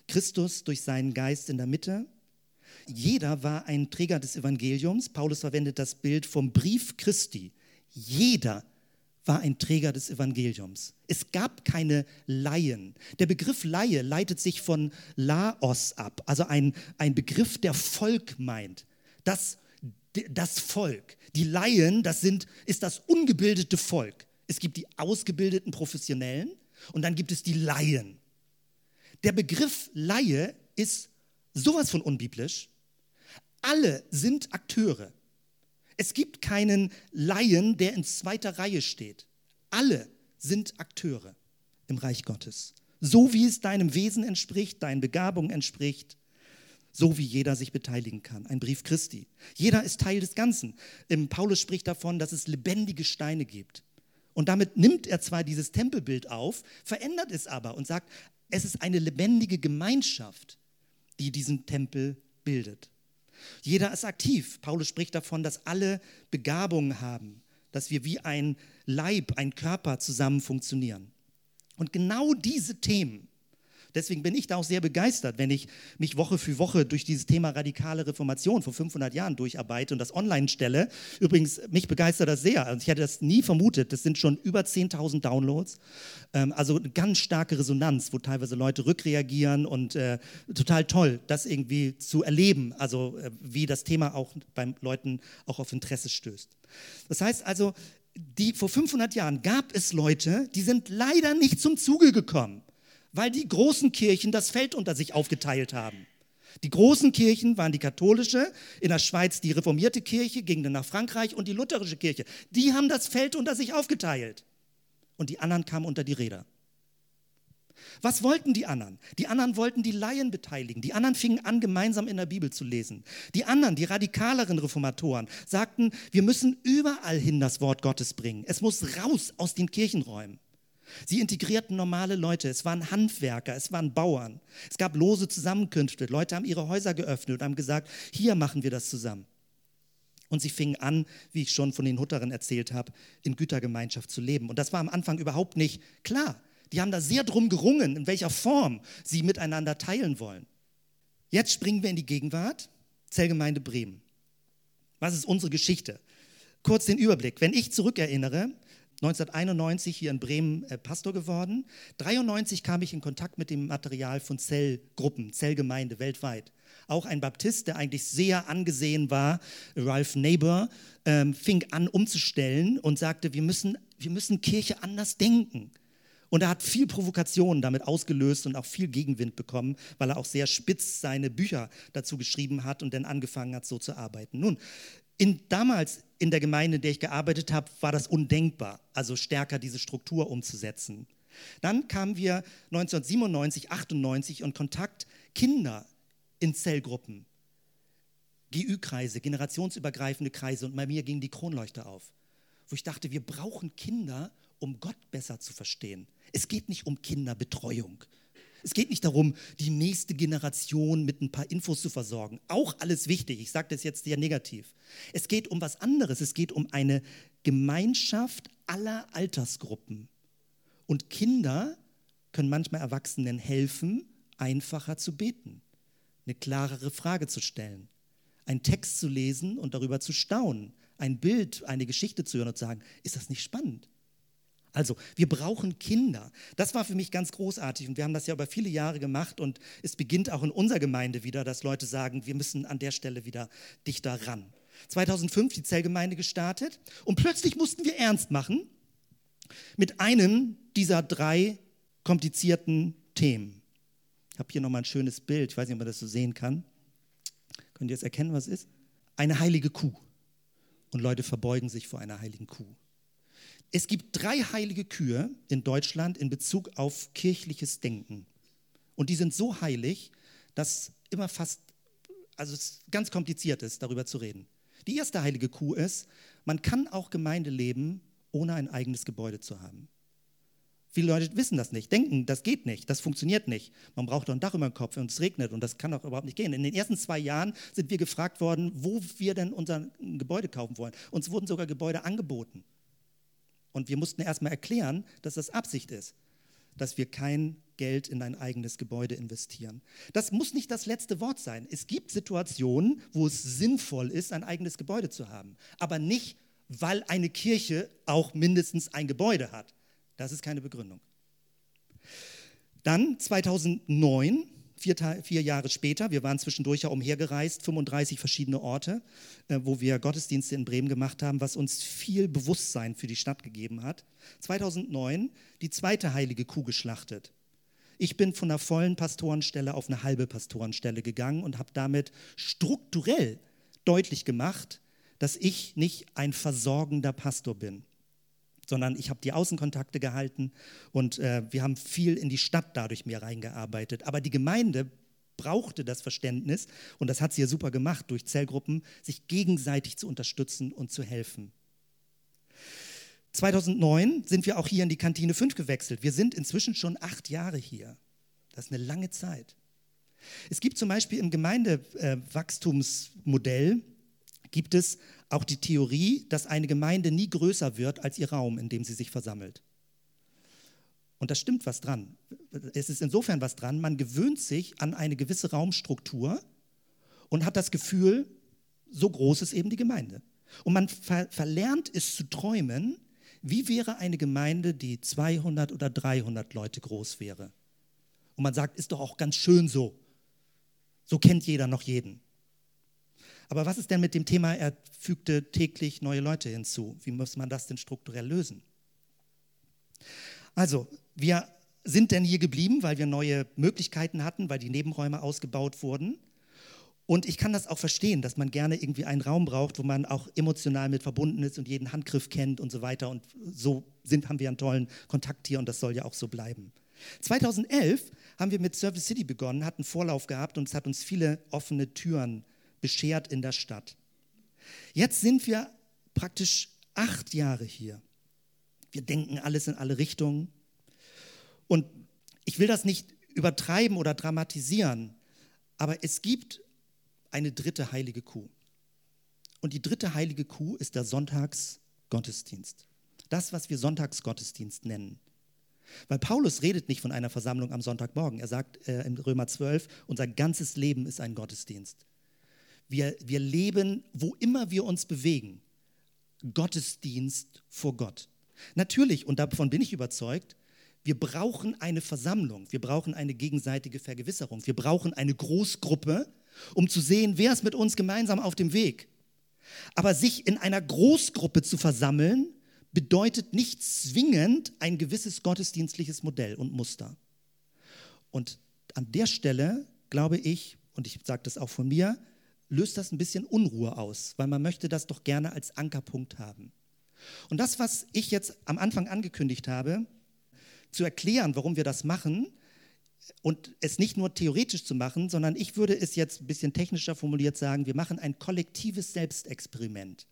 Christus durch seinen Geist in der Mitte. Jeder war ein Träger des Evangeliums. Paulus verwendet das Bild vom Brief Christi. Jeder war ein Träger des Evangeliums. Es gab keine Laien. Der Begriff Laie leitet sich von Laos ab, also ein, ein Begriff, der Volk meint. Das, das Volk. Die Laien, das sind, ist das ungebildete Volk. Es gibt die ausgebildeten Professionellen und dann gibt es die Laien. Der Begriff Laie ist sowas von unbiblisch. Alle sind Akteure. Es gibt keinen Laien, der in zweiter Reihe steht. Alle sind Akteure im Reich Gottes. So wie es deinem Wesen entspricht, deinen Begabungen entspricht, so wie jeder sich beteiligen kann. Ein Brief Christi. Jeder ist Teil des Ganzen. Paulus spricht davon, dass es lebendige Steine gibt. Und damit nimmt er zwar dieses Tempelbild auf, verändert es aber und sagt, es ist eine lebendige Gemeinschaft, die diesen Tempel bildet. Jeder ist aktiv. Paulus spricht davon, dass alle Begabungen haben, dass wir wie ein Leib, ein Körper zusammen funktionieren. Und genau diese Themen Deswegen bin ich da auch sehr begeistert, wenn ich mich Woche für Woche durch dieses Thema radikale Reformation vor 500 Jahren durcharbeite und das online stelle. Übrigens, mich begeistert das sehr. Also ich hätte das nie vermutet. Das sind schon über 10.000 Downloads. Ähm, also eine ganz starke Resonanz, wo teilweise Leute rückreagieren und äh, total toll, das irgendwie zu erleben. Also äh, wie das Thema auch beim Leuten auch auf Interesse stößt. Das heißt also, die, vor 500 Jahren gab es Leute, die sind leider nicht zum Zuge gekommen weil die großen Kirchen das Feld unter sich aufgeteilt haben. Die großen Kirchen waren die katholische, in der Schweiz die reformierte Kirche, ging dann nach Frankreich und die lutherische Kirche. Die haben das Feld unter sich aufgeteilt. Und die anderen kamen unter die Räder. Was wollten die anderen? Die anderen wollten die Laien beteiligen. Die anderen fingen an, gemeinsam in der Bibel zu lesen. Die anderen, die radikaleren Reformatoren, sagten, wir müssen überall hin das Wort Gottes bringen. Es muss raus aus den Kirchenräumen. Sie integrierten normale Leute, es waren Handwerker, es waren Bauern. Es gab lose Zusammenkünfte, Leute haben ihre Häuser geöffnet und haben gesagt, hier machen wir das zusammen. Und sie fingen an, wie ich schon von den Hutteren erzählt habe, in Gütergemeinschaft zu leben. Und das war am Anfang überhaupt nicht klar. Die haben da sehr drum gerungen, in welcher Form sie miteinander teilen wollen. Jetzt springen wir in die Gegenwart, Zellgemeinde Bremen. Was ist unsere Geschichte? Kurz den Überblick. Wenn ich zurückerinnere, 1991 hier in Bremen äh, Pastor geworden. 1993 kam ich in Kontakt mit dem Material von Zellgruppen, Zellgemeinde weltweit. Auch ein Baptist, der eigentlich sehr angesehen war, Ralph Neighbor, ähm, fing an umzustellen und sagte, wir müssen, wir müssen Kirche anders denken. Und er hat viel Provokation damit ausgelöst und auch viel Gegenwind bekommen, weil er auch sehr spitz seine Bücher dazu geschrieben hat und dann angefangen hat, so zu arbeiten. Nun, in, damals in der Gemeinde, in der ich gearbeitet habe, war das undenkbar, also stärker diese Struktur umzusetzen. Dann kamen wir 1997, 98 und Kontakt Kinder in Zellgruppen, GÜ-Kreise, generationsübergreifende Kreise und bei mir ging die Kronleuchte auf, wo ich dachte, wir brauchen Kinder, um Gott besser zu verstehen. Es geht nicht um Kinderbetreuung. Es geht nicht darum, die nächste Generation mit ein paar Infos zu versorgen. Auch alles wichtig. Ich sage das jetzt sehr negativ. Es geht um was anderes. Es geht um eine Gemeinschaft aller Altersgruppen. Und Kinder können manchmal Erwachsenen helfen, einfacher zu beten, eine klarere Frage zu stellen, einen Text zu lesen und darüber zu staunen, ein Bild, eine Geschichte zu hören und zu sagen, ist das nicht spannend? Also, wir brauchen Kinder. Das war für mich ganz großartig und wir haben das ja über viele Jahre gemacht und es beginnt auch in unserer Gemeinde wieder, dass Leute sagen, wir müssen an der Stelle wieder dichter ran. 2005 die Zellgemeinde gestartet und plötzlich mussten wir ernst machen mit einem dieser drei komplizierten Themen. Ich habe hier nochmal ein schönes Bild, ich weiß nicht, ob man das so sehen kann. Könnt ihr jetzt erkennen, was es ist? Eine heilige Kuh. Und Leute verbeugen sich vor einer heiligen Kuh. Es gibt drei heilige Kühe in Deutschland in Bezug auf kirchliches Denken. Und die sind so heilig, dass immer fast, also es ganz kompliziert ist, darüber zu reden. Die erste heilige Kuh ist, man kann auch Gemeinde leben, ohne ein eigenes Gebäude zu haben. Viele Leute wissen das nicht, denken, das geht nicht, das funktioniert nicht. Man braucht doch ein Dach über dem Kopf und es regnet und das kann doch überhaupt nicht gehen. In den ersten zwei Jahren sind wir gefragt worden, wo wir denn unser Gebäude kaufen wollen. Uns wurden sogar Gebäude angeboten. Und wir mussten erstmal erklären, dass das Absicht ist, dass wir kein Geld in ein eigenes Gebäude investieren. Das muss nicht das letzte Wort sein. Es gibt Situationen, wo es sinnvoll ist, ein eigenes Gebäude zu haben, aber nicht, weil eine Kirche auch mindestens ein Gebäude hat. Das ist keine Begründung. Dann 2009, vier, vier, Jahre später, wir waren zwischendurch ja umhergereist, 35 verschiedene Orte, äh, wo wir Gottesdienste in Bremen gemacht haben, was uns viel Bewusstsein für die Stadt gegeben hat. 2009 die zweite heilige Kuh geschlachtet. Ich bin von einer vollen Pastorenstelle auf eine halbe Pastorenstelle gegangen und habe damit strukturell deutlich gemacht, dass ich nicht ein versorgender Pastor bin sondern ich habe die Außenkontakte gehalten und äh, wir haben viel in die Stadt dadurch mehr reingearbeitet. Aber die Gemeinde brauchte das Verständnis, und das hat sie ja super gemacht, durch Zellgruppen, sich gegenseitig zu unterstützen und zu helfen. 2009 sind wir auch hier in die Kantine 5 gewechselt. Wir sind inzwischen schon acht Jahre hier. Das ist eine lange Zeit. Es gibt zum Beispiel im Gemeindewachstumsmodell, gibt es auch die Theorie, dass eine Gemeinde nie größer wird als ihr Raum, in dem sie sich versammelt. Und da stimmt was dran. Es ist insofern was dran, man gewöhnt sich an eine gewisse Raumstruktur und hat das Gefühl, so groß ist eben die Gemeinde. Und man ver verlernt es zu träumen, wie wäre eine Gemeinde, die 200 oder 300 Leute groß wäre. Und man sagt, ist doch auch ganz schön so. So kennt jeder noch jeden. Aber was ist denn mit dem Thema, er fügte täglich neue Leute hinzu? Wie muss man das denn strukturell lösen? Also, wir sind denn hier geblieben, weil wir neue Möglichkeiten hatten, weil die Nebenräume ausgebaut wurden. Und ich kann das auch verstehen, dass man gerne irgendwie einen Raum braucht, wo man auch emotional mit verbunden ist und jeden Handgriff kennt und so weiter. Und so sind, haben wir einen tollen Kontakt hier und das soll ja auch so bleiben. 2011 haben wir mit Service City begonnen, hatten Vorlauf gehabt und es hat uns viele offene Türen beschert in der Stadt. Jetzt sind wir praktisch acht Jahre hier. Wir denken alles in alle Richtungen. Und ich will das nicht übertreiben oder dramatisieren, aber es gibt eine dritte heilige Kuh. Und die dritte heilige Kuh ist der Sonntagsgottesdienst. Das, was wir Sonntagsgottesdienst nennen. Weil Paulus redet nicht von einer Versammlung am Sonntagmorgen. Er sagt äh, in Römer 12, unser ganzes Leben ist ein Gottesdienst. Wir, wir leben, wo immer wir uns bewegen, Gottesdienst vor Gott. Natürlich, und davon bin ich überzeugt, wir brauchen eine Versammlung, wir brauchen eine gegenseitige Vergewisserung, wir brauchen eine Großgruppe, um zu sehen, wer ist mit uns gemeinsam auf dem Weg. Aber sich in einer Großgruppe zu versammeln, bedeutet nicht zwingend ein gewisses gottesdienstliches Modell und Muster. Und an der Stelle glaube ich, und ich sage das auch von mir, löst das ein bisschen Unruhe aus, weil man möchte das doch gerne als Ankerpunkt haben. Und das, was ich jetzt am Anfang angekündigt habe, zu erklären, warum wir das machen und es nicht nur theoretisch zu machen, sondern ich würde es jetzt ein bisschen technischer formuliert sagen, wir machen ein kollektives Selbstexperiment.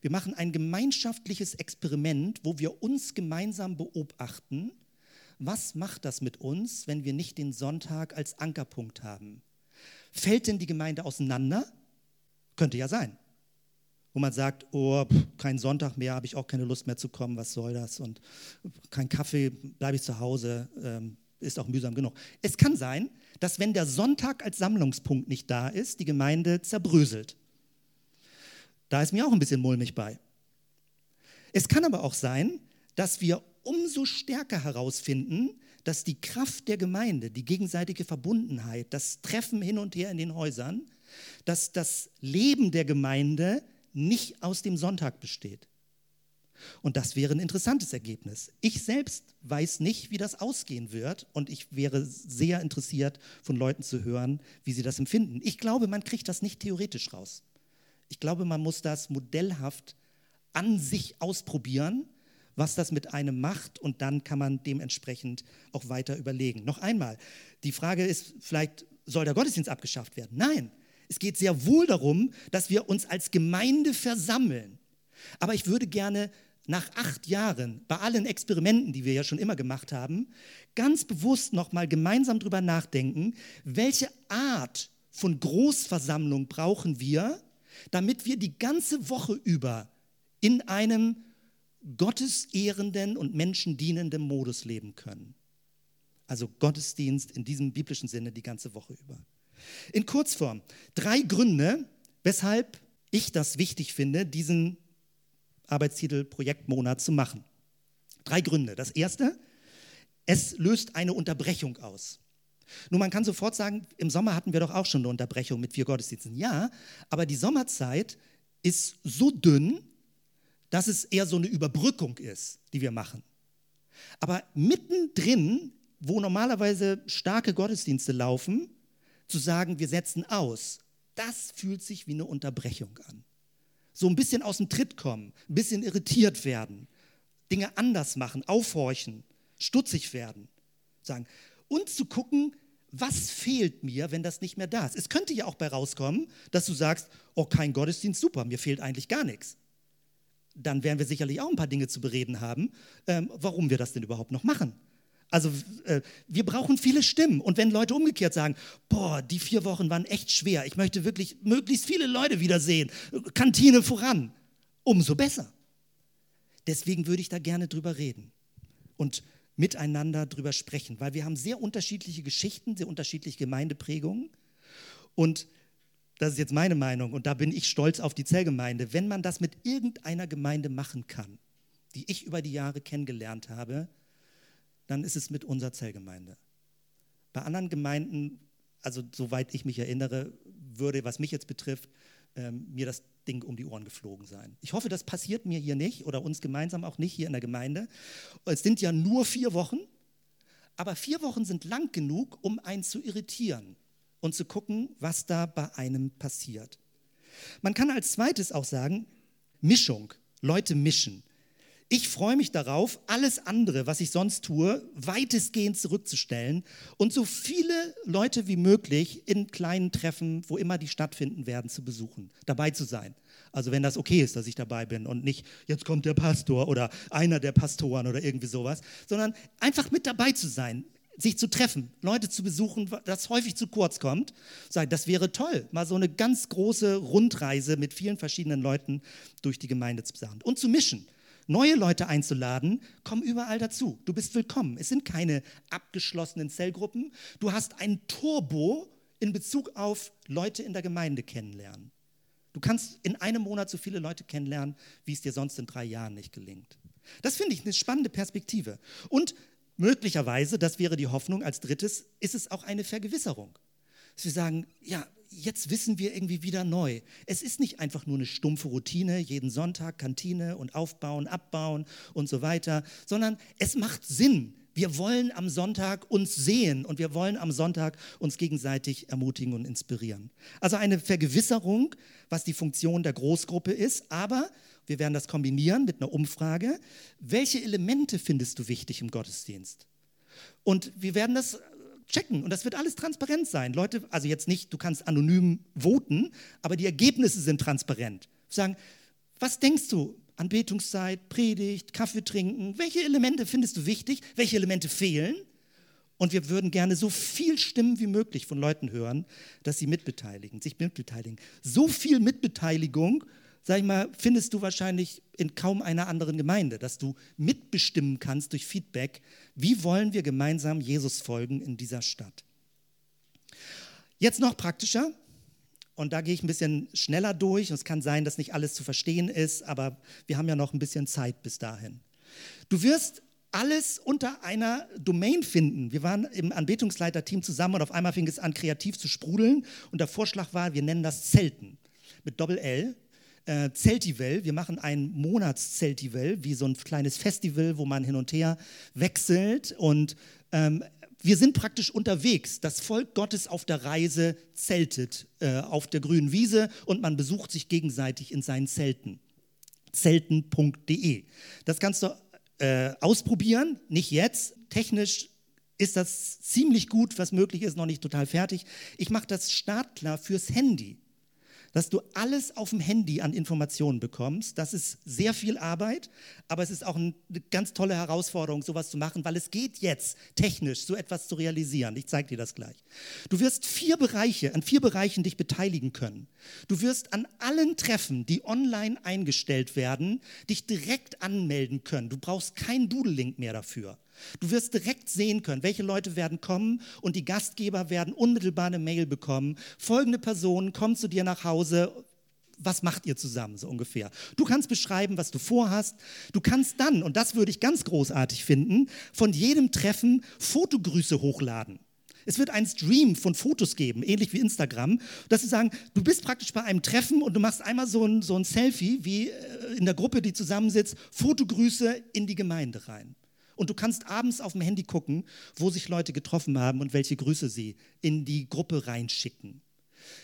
Wir machen ein gemeinschaftliches Experiment, wo wir uns gemeinsam beobachten, was macht das mit uns, wenn wir nicht den Sonntag als Ankerpunkt haben? Fällt denn die Gemeinde auseinander? Könnte ja sein. Wo man sagt, oh, kein Sonntag mehr, habe ich auch keine Lust mehr zu kommen, was soll das? Und kein Kaffee, bleibe ich zu Hause, ähm, ist auch mühsam genug. Es kann sein, dass wenn der Sonntag als Sammlungspunkt nicht da ist, die Gemeinde zerbröselt. Da ist mir auch ein bisschen mulmig bei. Es kann aber auch sein, dass wir umso stärker herausfinden, dass die Kraft der Gemeinde, die gegenseitige Verbundenheit, das Treffen hin und her in den Häusern, dass das Leben der Gemeinde nicht aus dem Sonntag besteht. Und das wäre ein interessantes Ergebnis. Ich selbst weiß nicht, wie das ausgehen wird und ich wäre sehr interessiert, von Leuten zu hören, wie sie das empfinden. Ich glaube, man kriegt das nicht theoretisch raus. Ich glaube, man muss das modellhaft an sich ausprobieren was das mit einem macht und dann kann man dementsprechend auch weiter überlegen. Noch einmal, die Frage ist vielleicht, soll der Gottesdienst abgeschafft werden? Nein, es geht sehr wohl darum, dass wir uns als Gemeinde versammeln. Aber ich würde gerne nach acht Jahren, bei allen Experimenten, die wir ja schon immer gemacht haben, ganz bewusst nochmal gemeinsam darüber nachdenken, welche Art von Großversammlung brauchen wir, damit wir die ganze Woche über in einem gottesehrenden und menschendienenden Modus leben können. Also Gottesdienst in diesem biblischen Sinne die ganze Woche über. In Kurzform, drei Gründe, weshalb ich das wichtig finde, diesen Arbeitstitel Projektmonat zu machen. Drei Gründe. Das erste, es löst eine Unterbrechung aus. Nun, man kann sofort sagen, im Sommer hatten wir doch auch schon eine Unterbrechung mit vier Gottesdiensten. Ja, aber die Sommerzeit ist so dünn, dass es eher so eine Überbrückung ist, die wir machen. Aber mittendrin, wo normalerweise starke Gottesdienste laufen, zu sagen, wir setzen aus, das fühlt sich wie eine Unterbrechung an. So ein bisschen aus dem Tritt kommen, ein bisschen irritiert werden, Dinge anders machen, aufhorchen, stutzig werden, sagen und zu gucken, was fehlt mir, wenn das nicht mehr da ist. Es könnte ja auch bei rauskommen, dass du sagst, oh, kein Gottesdienst, super, mir fehlt eigentlich gar nichts dann werden wir sicherlich auch ein paar Dinge zu bereden haben, ähm, warum wir das denn überhaupt noch machen. Also äh, wir brauchen viele Stimmen. Und wenn Leute umgekehrt sagen, boah, die vier Wochen waren echt schwer, ich möchte wirklich möglichst viele Leute wiedersehen, Kantine voran, umso besser. Deswegen würde ich da gerne drüber reden und miteinander drüber sprechen, weil wir haben sehr unterschiedliche Geschichten, sehr unterschiedliche Gemeindeprägungen. Und das ist jetzt meine Meinung und da bin ich stolz auf die Zellgemeinde, wenn man das mit irgendeiner Gemeinde machen kann, die ich über die Jahre kennengelernt habe, dann ist es mit unserer Zellgemeinde. Bei anderen Gemeinden, also soweit ich mich erinnere, würde, was mich jetzt betrifft, ähm, mir das Ding um die Ohren geflogen sein. Ich hoffe, das passiert mir hier nicht oder uns gemeinsam auch nicht hier in der Gemeinde. Es sind ja nur vier Wochen, aber vier Wochen sind lang genug, um einen zu irritieren und zu gucken, was da bei einem passiert. Man kann als zweites auch sagen, Mischung, Leute mischen. Ich freue mich darauf, alles andere, was ich sonst tue, weitestgehend zurückzustellen und so viele Leute wie möglich in kleinen Treffen, wo immer die stattfinden werden, zu besuchen, dabei zu sein. Also wenn das okay ist, dass ich dabei bin und nicht, jetzt kommt der Pastor oder einer der Pastoren oder irgendwie sowas, sondern einfach mit dabei zu sein, sich zu treffen, Leute zu besuchen, das häufig zu kurz kommt. Sagen, das wäre toll, mal so eine ganz große Rundreise mit vielen verschiedenen Leuten durch die Gemeinde zu besuchen und zu mischen. Neue Leute einzuladen, komm überall dazu. Du bist willkommen. Es sind keine abgeschlossenen Zellgruppen. Du hast ein Turbo in Bezug auf Leute in der Gemeinde kennenlernen. Du kannst in einem Monat so viele Leute kennenlernen, wie es dir sonst in drei Jahren nicht gelingt. Das finde ich eine spannende Perspektive. Und möglicherweise, das wäre die Hoffnung, als drittes ist es auch eine Vergewisserung. Dass wir sagen, ja, jetzt wissen wir irgendwie wieder neu. Es ist nicht einfach nur eine stumpfe Routine, jeden Sonntag Kantine und aufbauen, abbauen und so weiter, sondern es macht Sinn. Wir wollen am Sonntag uns sehen und wir wollen am Sonntag uns gegenseitig ermutigen und inspirieren. Also eine Vergewisserung, was die Funktion der Großgruppe ist, aber wir werden das kombinieren mit einer Umfrage. Welche Elemente findest du wichtig im Gottesdienst? Und wir werden das checken und das wird alles transparent sein. Leute, also jetzt nicht, du kannst anonym voten, aber die Ergebnisse sind transparent. Sagen, was denkst du? Anbetungszeit, Predigt, Kaffee trinken, welche Elemente findest du wichtig? Welche Elemente fehlen? Und wir würden gerne so viel Stimmen wie möglich von Leuten hören, dass sie mitbeteiligen, sich mitbeteiligen. So viel Mitbeteiligung, sag ich mal, findest du wahrscheinlich in kaum einer anderen Gemeinde, dass du mitbestimmen kannst durch Feedback, wie wollen wir gemeinsam Jesus folgen in dieser Stadt. Jetzt noch praktischer, und da gehe ich ein bisschen schneller durch. Und es kann sein, dass nicht alles zu verstehen ist, aber wir haben ja noch ein bisschen Zeit bis dahin. Du wirst alles unter einer Domain finden. Wir waren im Anbetungsleiterteam zusammen und auf einmal fing es an, kreativ zu sprudeln. Und der Vorschlag war, wir nennen das Zelten mit Doppel L. Äh, Zeltivel, wir machen ein Monatszeltivel, wie so ein kleines Festival, wo man hin und her wechselt. Und ähm, wir sind praktisch unterwegs. Das Volk Gottes auf der Reise zeltet äh, auf der grünen Wiese und man besucht sich gegenseitig in seinen Zelten. Zelten.de. Das kannst du äh, ausprobieren, nicht jetzt. Technisch ist das ziemlich gut, was möglich ist, noch nicht total fertig. Ich mache das startklar fürs Handy dass du alles auf dem Handy an Informationen bekommst. Das ist sehr viel Arbeit, aber es ist auch eine ganz tolle Herausforderung, sowas zu machen, weil es geht jetzt technisch, so etwas zu realisieren. Ich zeige dir das gleich. Du wirst vier Bereiche, an vier Bereichen dich beteiligen können. Du wirst an allen Treffen, die online eingestellt werden, dich direkt anmelden können. Du brauchst keinen Doodle-Link mehr dafür. Du wirst direkt sehen können, welche Leute werden kommen und die Gastgeber werden unmittelbar eine Mail bekommen. Folgende Personen kommen zu dir nach Hause. Was macht ihr zusammen so ungefähr? Du kannst beschreiben, was du vorhast. Du kannst dann, und das würde ich ganz großartig finden, von jedem Treffen Fotogrüße hochladen. Es wird einen Stream von Fotos geben, ähnlich wie Instagram, dass sie sagen, du bist praktisch bei einem Treffen und du machst einmal so ein, so ein Selfie, wie äh, in der Gruppe, die zusammensitzt, Fotogrüße in die Gemeinde rein. Und du kannst abends auf dem Handy gucken, wo sich Leute getroffen haben und welche Grüße sie in die Gruppe reinschicken.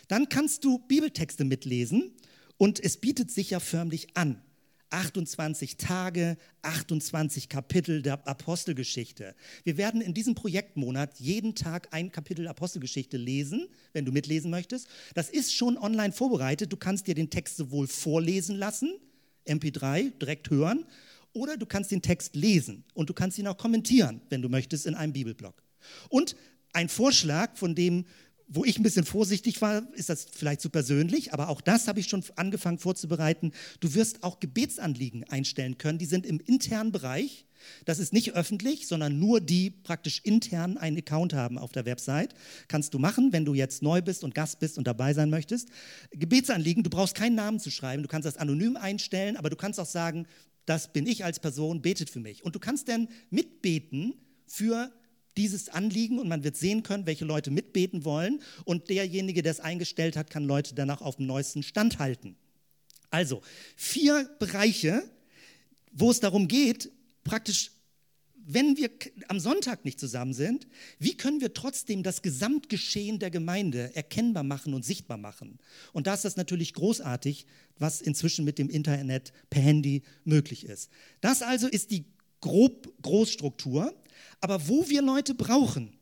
Dann kannst du Bibeltexte mitlesen und es bietet sich ja förmlich an. 28 Tage, 28 Kapitel der Apostelgeschichte. Wir werden in diesem Projektmonat jeden Tag ein Kapitel Apostelgeschichte lesen, wenn du mitlesen möchtest. Das ist schon online vorbereitet. Du kannst dir den Text sowohl vorlesen lassen, MP3 direkt hören, oder du kannst den Text lesen und du kannst ihn auch kommentieren, wenn du möchtest, in einem Bibelblog. Und ein Vorschlag, von dem, wo ich ein bisschen vorsichtig war, ist das vielleicht zu persönlich, aber auch das habe ich schon angefangen vorzubereiten. Du wirst auch Gebetsanliegen einstellen können, die sind im internen Bereich. Das ist nicht öffentlich, sondern nur die praktisch intern einen Account haben auf der Website. Kannst du machen, wenn du jetzt neu bist und Gast bist und dabei sein möchtest. Gebetsanliegen, du brauchst keinen Namen zu schreiben, du kannst das anonym einstellen, aber du kannst auch sagen, das bin ich als Person, betet für mich. Und du kannst dann mitbeten für dieses Anliegen und man wird sehen können, welche Leute mitbeten wollen. Und derjenige, der es eingestellt hat, kann Leute danach auf dem neuesten Stand halten. Also vier Bereiche, wo es darum geht, praktisch wenn wir am Sonntag nicht zusammen sind, wie können wir trotzdem das Gesamtgeschehen der Gemeinde erkennbar machen und sichtbar machen? Und da ist das natürlich großartig, was inzwischen mit dem Internet per Handy möglich ist. Das also ist die grob Großstruktur, aber wo wir Leute brauchen,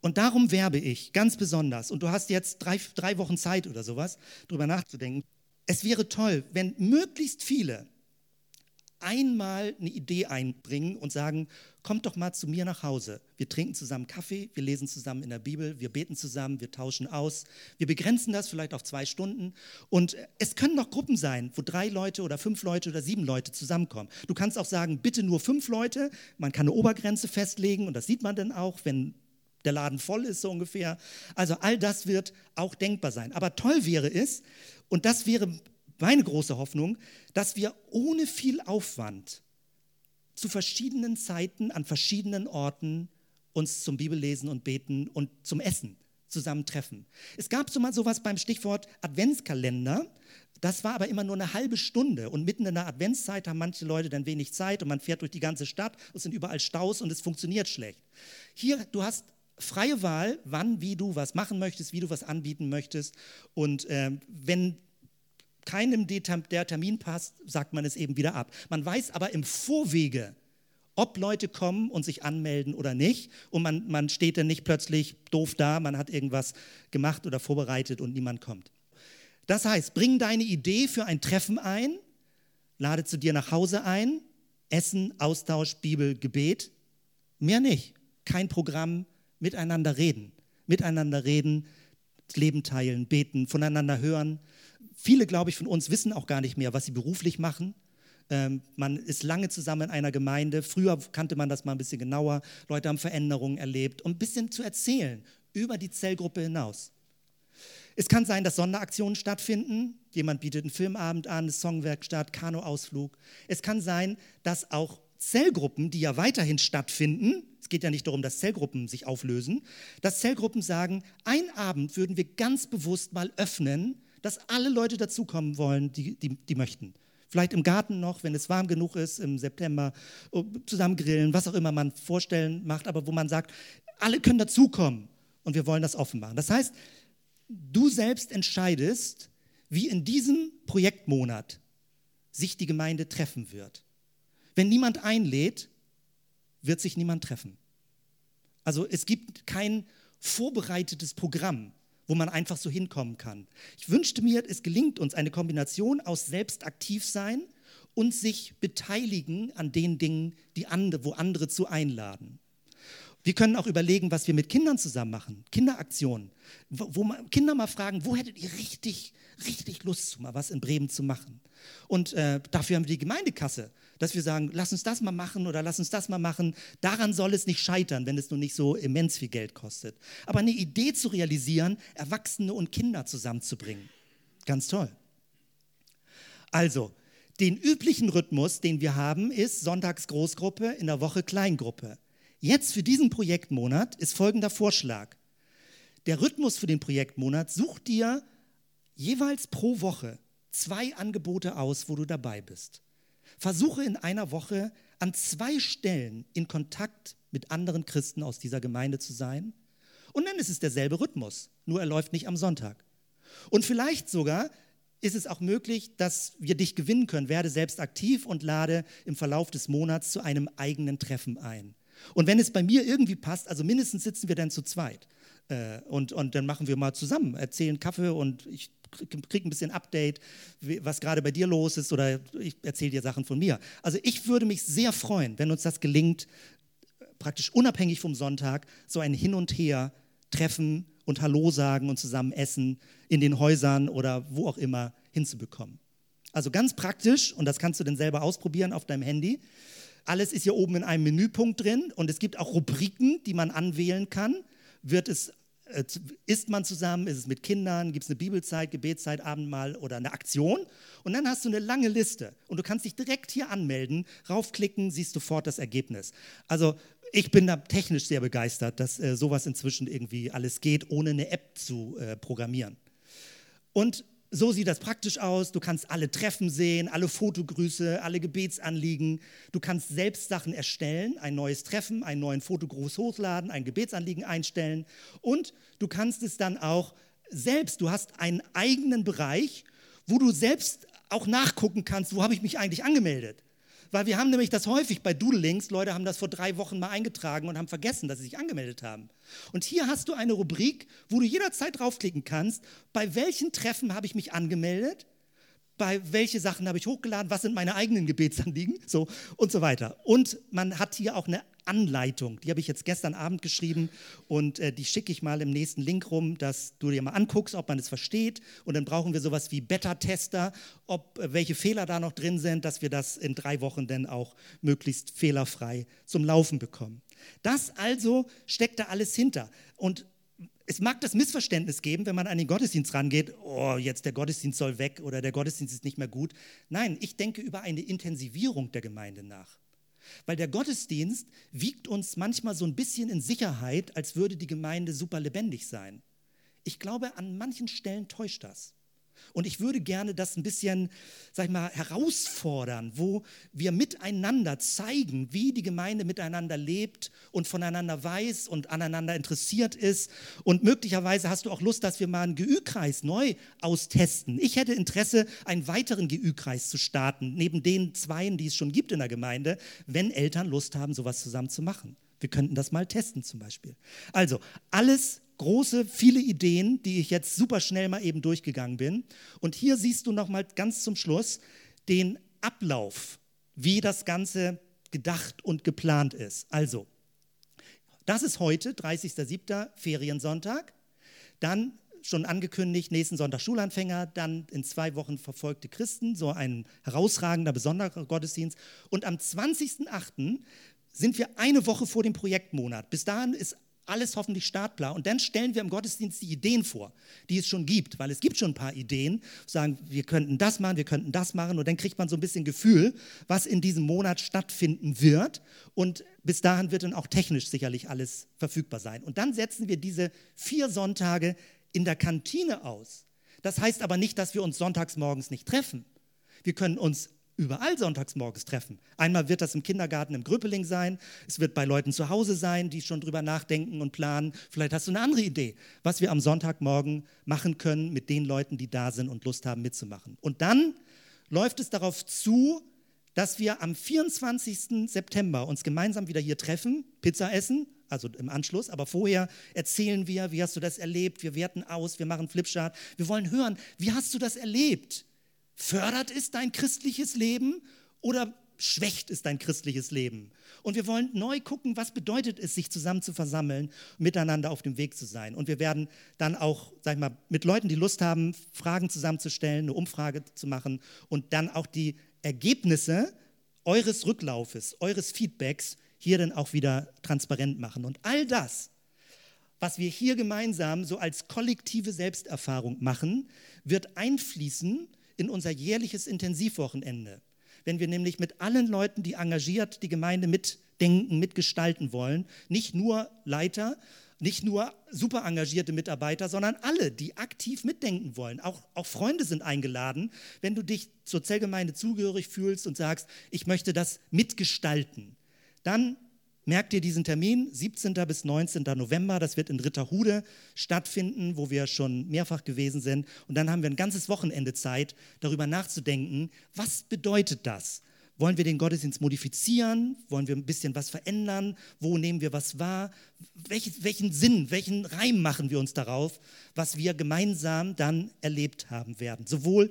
und darum werbe ich ganz besonders, und du hast jetzt drei, drei Wochen Zeit oder sowas, darüber nachzudenken, es wäre toll, wenn möglichst viele einmal eine Idee einbringen und sagen, kommt doch mal zu mir nach Hause. Wir trinken zusammen Kaffee, wir lesen zusammen in der Bibel, wir beten zusammen, wir tauschen aus. Wir begrenzen das vielleicht auf zwei Stunden. Und es können noch Gruppen sein, wo drei Leute oder fünf Leute oder sieben Leute zusammenkommen. Du kannst auch sagen, bitte nur fünf Leute. Man kann eine Obergrenze festlegen und das sieht man dann auch, wenn der Laden voll ist so ungefähr. Also all das wird auch denkbar sein. Aber toll wäre es, und das wäre meine große Hoffnung, dass wir ohne viel Aufwand zu verschiedenen Zeiten an verschiedenen Orten uns zum Bibellesen und Beten und zum Essen zusammentreffen. Es gab so mal sowas beim Stichwort Adventskalender. Das war aber immer nur eine halbe Stunde und mitten in der Adventszeit haben manche Leute dann wenig Zeit und man fährt durch die ganze Stadt, es sind überall Staus und es funktioniert schlecht. Hier, du hast freie Wahl, wann, wie du was machen möchtest, wie du was anbieten möchtest und äh, wenn keinem der Termin passt, sagt man es eben wieder ab. Man weiß aber im Vorwege, ob Leute kommen und sich anmelden oder nicht. Und man, man steht dann nicht plötzlich doof da, man hat irgendwas gemacht oder vorbereitet und niemand kommt. Das heißt, bring deine Idee für ein Treffen ein, lade zu dir nach Hause ein, Essen, Austausch, Bibel, Gebet. Mehr nicht. Kein Programm, miteinander reden. Miteinander reden, Leben teilen, beten, voneinander hören viele, glaube ich, von uns wissen auch gar nicht mehr, was sie beruflich machen. Ähm, man ist lange zusammen in einer Gemeinde. Früher kannte man das mal ein bisschen genauer. Leute haben Veränderungen erlebt, um ein bisschen zu erzählen über die Zellgruppe hinaus. Es kann sein, dass Sonderaktionen stattfinden. Jemand bietet einen Filmabend an, eine Songwerkstatt, Kanoausflug. Es kann sein, dass auch Zellgruppen, die ja weiterhin stattfinden, es geht ja nicht darum, dass Zellgruppen sich auflösen, dass Zellgruppen sagen, ein Abend würden wir ganz bewusst mal öffnen, dass alle Leute dazukommen wollen, die, die, die möchten. Vielleicht im Garten noch, wenn es warm genug ist, im September, oh, zusammen grillen, was auch immer man vorstellen macht, aber wo man sagt, alle können dazukommen und wir wollen das offen machen. Das heißt, du selbst entscheidest, wie in diesem Projektmonat sich die Gemeinde treffen wird. Wenn niemand einlädt, wird sich niemand treffen. Also es gibt kein vorbereitetes Programm, wo man einfach so hinkommen kann. Ich wünschte mir, es gelingt uns eine Kombination aus selbst aktiv sein und sich beteiligen an den Dingen, die andere, wo andere zu einladen. Wir können auch überlegen, was wir mit Kindern zusammen machen. Kinderaktionen. Wo, wo Kinder mal fragen, wo hättet ihr richtig, richtig Lust, mal was in Bremen zu machen? Und äh, dafür haben wir die Gemeindekasse, dass wir sagen, lass uns das mal machen oder lass uns das mal machen. Daran soll es nicht scheitern, wenn es nur nicht so immens viel Geld kostet. Aber eine Idee zu realisieren, Erwachsene und Kinder zusammenzubringen. Ganz toll. Also, den üblichen Rhythmus, den wir haben, ist Sonntags Großgruppe, in der Woche Kleingruppe. Jetzt für diesen Projektmonat ist folgender Vorschlag. Der Rhythmus für den Projektmonat sucht dir jeweils pro Woche zwei Angebote aus, wo du dabei bist. Versuche in einer Woche an zwei Stellen in Kontakt mit anderen Christen aus dieser Gemeinde zu sein. Und dann ist es derselbe Rhythmus, nur er läuft nicht am Sonntag. Und vielleicht sogar ist es auch möglich, dass wir dich gewinnen können. Werde selbst aktiv und lade im Verlauf des Monats zu einem eigenen Treffen ein. Und wenn es bei mir irgendwie passt, also mindestens sitzen wir dann zu zweit. Äh, und, und dann machen wir mal zusammen, erzählen Kaffee und ich kriege ein bisschen Update, was gerade bei dir los ist oder ich erzähle dir Sachen von mir. Also ich würde mich sehr freuen, wenn uns das gelingt, praktisch unabhängig vom Sonntag, so ein Hin und Her treffen und Hallo sagen und zusammen essen in den Häusern oder wo auch immer hinzubekommen. Also ganz praktisch, und das kannst du dann selber ausprobieren auf deinem Handy. Alles ist hier oben in einem Menüpunkt drin und es gibt auch Rubriken, die man anwählen kann. Wird es äh, isst man zusammen, ist es mit Kindern, gibt es eine Bibelzeit, Gebetszeit, Abendmahl oder eine Aktion. Und dann hast du eine lange Liste und du kannst dich direkt hier anmelden, raufklicken, siehst sofort das Ergebnis. Also ich bin da technisch sehr begeistert, dass äh, sowas inzwischen irgendwie alles geht, ohne eine App zu äh, programmieren. Und so sieht das praktisch aus. Du kannst alle Treffen sehen, alle Fotogrüße, alle Gebetsanliegen. Du kannst selbst Sachen erstellen, ein neues Treffen, einen neuen Fotogruß hochladen, ein Gebetsanliegen einstellen. Und du kannst es dann auch selbst, du hast einen eigenen Bereich, wo du selbst auch nachgucken kannst, wo habe ich mich eigentlich angemeldet. Weil wir haben nämlich das häufig bei Doodlings, Leute haben das vor drei Wochen mal eingetragen und haben vergessen, dass sie sich angemeldet haben. Und hier hast du eine Rubrik, wo du jederzeit draufklicken kannst, bei welchen Treffen habe ich mich angemeldet, bei welche Sachen habe ich hochgeladen, was sind meine eigenen Gebetsanliegen, so und so weiter. Und man hat hier auch eine Anleitung, die habe ich jetzt gestern Abend geschrieben und äh, die schicke ich mal im nächsten Link rum, dass du dir mal anguckst, ob man es versteht. Und dann brauchen wir sowas wie Beta-Tester, ob äh, welche Fehler da noch drin sind, dass wir das in drei Wochen dann auch möglichst fehlerfrei zum Laufen bekommen. Das also steckt da alles hinter. Und es mag das Missverständnis geben, wenn man an den Gottesdienst rangeht, oh, jetzt der Gottesdienst soll weg oder der Gottesdienst ist nicht mehr gut. Nein, ich denke über eine Intensivierung der Gemeinde nach. Weil der Gottesdienst wiegt uns manchmal so ein bisschen in Sicherheit, als würde die Gemeinde super lebendig sein. Ich glaube, an manchen Stellen täuscht das. Und ich würde gerne das ein bisschen, sag ich mal, herausfordern, wo wir miteinander zeigen, wie die Gemeinde miteinander lebt und voneinander weiß und aneinander interessiert ist. Und möglicherweise hast du auch Lust, dass wir mal einen GÜ-Kreis neu austesten. Ich hätte Interesse, einen weiteren GÜ-Kreis zu starten, neben den zweien, die es schon gibt in der Gemeinde, wenn Eltern Lust haben, sowas zusammen zu machen. Wir könnten das mal testen zum Beispiel. Also alles große, viele Ideen, die ich jetzt super schnell mal eben durchgegangen bin. Und hier siehst du noch mal ganz zum Schluss den Ablauf, wie das Ganze gedacht und geplant ist. Also, das ist heute, 30.07. Feriensonntag. Dann schon angekündigt, nächsten Sonntag Schulanfänger, dann in zwei Wochen verfolgte Christen, so ein herausragender, besonderer Gottesdienst. Und am 20.08. sind wir eine Woche vor dem Projektmonat. Bis dahin ist alles hoffentlich startklar. Und dann stellen wir im Gottesdienst die Ideen vor, die es schon gibt, weil es gibt schon ein paar Ideen, sagen, wir könnten das machen, wir könnten das machen. Und dann kriegt man so ein bisschen Gefühl, was in diesem Monat stattfinden wird. Und bis dahin wird dann auch technisch sicherlich alles verfügbar sein. Und dann setzen wir diese vier Sonntage in der Kantine aus. Das heißt aber nicht, dass wir uns sonntags morgens nicht treffen. Wir können uns überall sonntags morgens treffen. Einmal wird das im Kindergarten im Grüppeling sein, es wird bei Leuten zu Hause sein, die schon drüber nachdenken und planen. Vielleicht hast du eine andere Idee, was wir am Sonntagmorgen machen können mit den Leuten, die da sind und Lust haben mitzumachen. Und dann läuft es darauf zu, dass wir am 24. September uns gemeinsam wieder hier treffen, Pizza essen, also im Anschluss, aber vorher erzählen wir, wie hast du das erlebt, wir werten aus, wir machen Flipchart, wir wollen hören, wie hast du das erlebt? Fördert es dein christliches Leben oder schwächt es dein christliches Leben? Und wir wollen neu gucken, was bedeutet es, sich zusammen zu versammeln, miteinander auf dem Weg zu sein. Und wir werden dann auch, sag ich mal, mit Leuten, die Lust haben, Fragen zusammenzustellen, eine Umfrage zu machen und dann auch die Ergebnisse eures Rücklaufes, eures Feedbacks hier dann auch wieder transparent machen. Und all das, was wir hier gemeinsam so als kollektive Selbsterfahrung machen, wird einfließen in unser jährliches Intensivwochenende. Wenn wir nämlich mit allen Leuten, die engagiert die Gemeinde mitdenken, mitgestalten wollen, nicht nur Leiter, nicht nur super engagierte Mitarbeiter, sondern alle, die aktiv mitdenken wollen. Auch, auch Freunde sind eingeladen, wenn du dich zur Zellgemeinde zugehörig fühlst und sagst, ich möchte das mitgestalten. Dann Merkt ihr diesen Termin? 17. bis 19. November, das wird in Ritterhude stattfinden, wo wir schon mehrfach gewesen sind. Und dann haben wir ein ganzes Wochenende Zeit, darüber nachzudenken, was bedeutet das? Wollen wir den Gottesdienst modifizieren? Wollen wir ein bisschen was verändern? Wo nehmen wir was wahr? Welch, welchen Sinn, welchen Reim machen wir uns darauf, was wir gemeinsam dann erlebt haben werden? Sowohl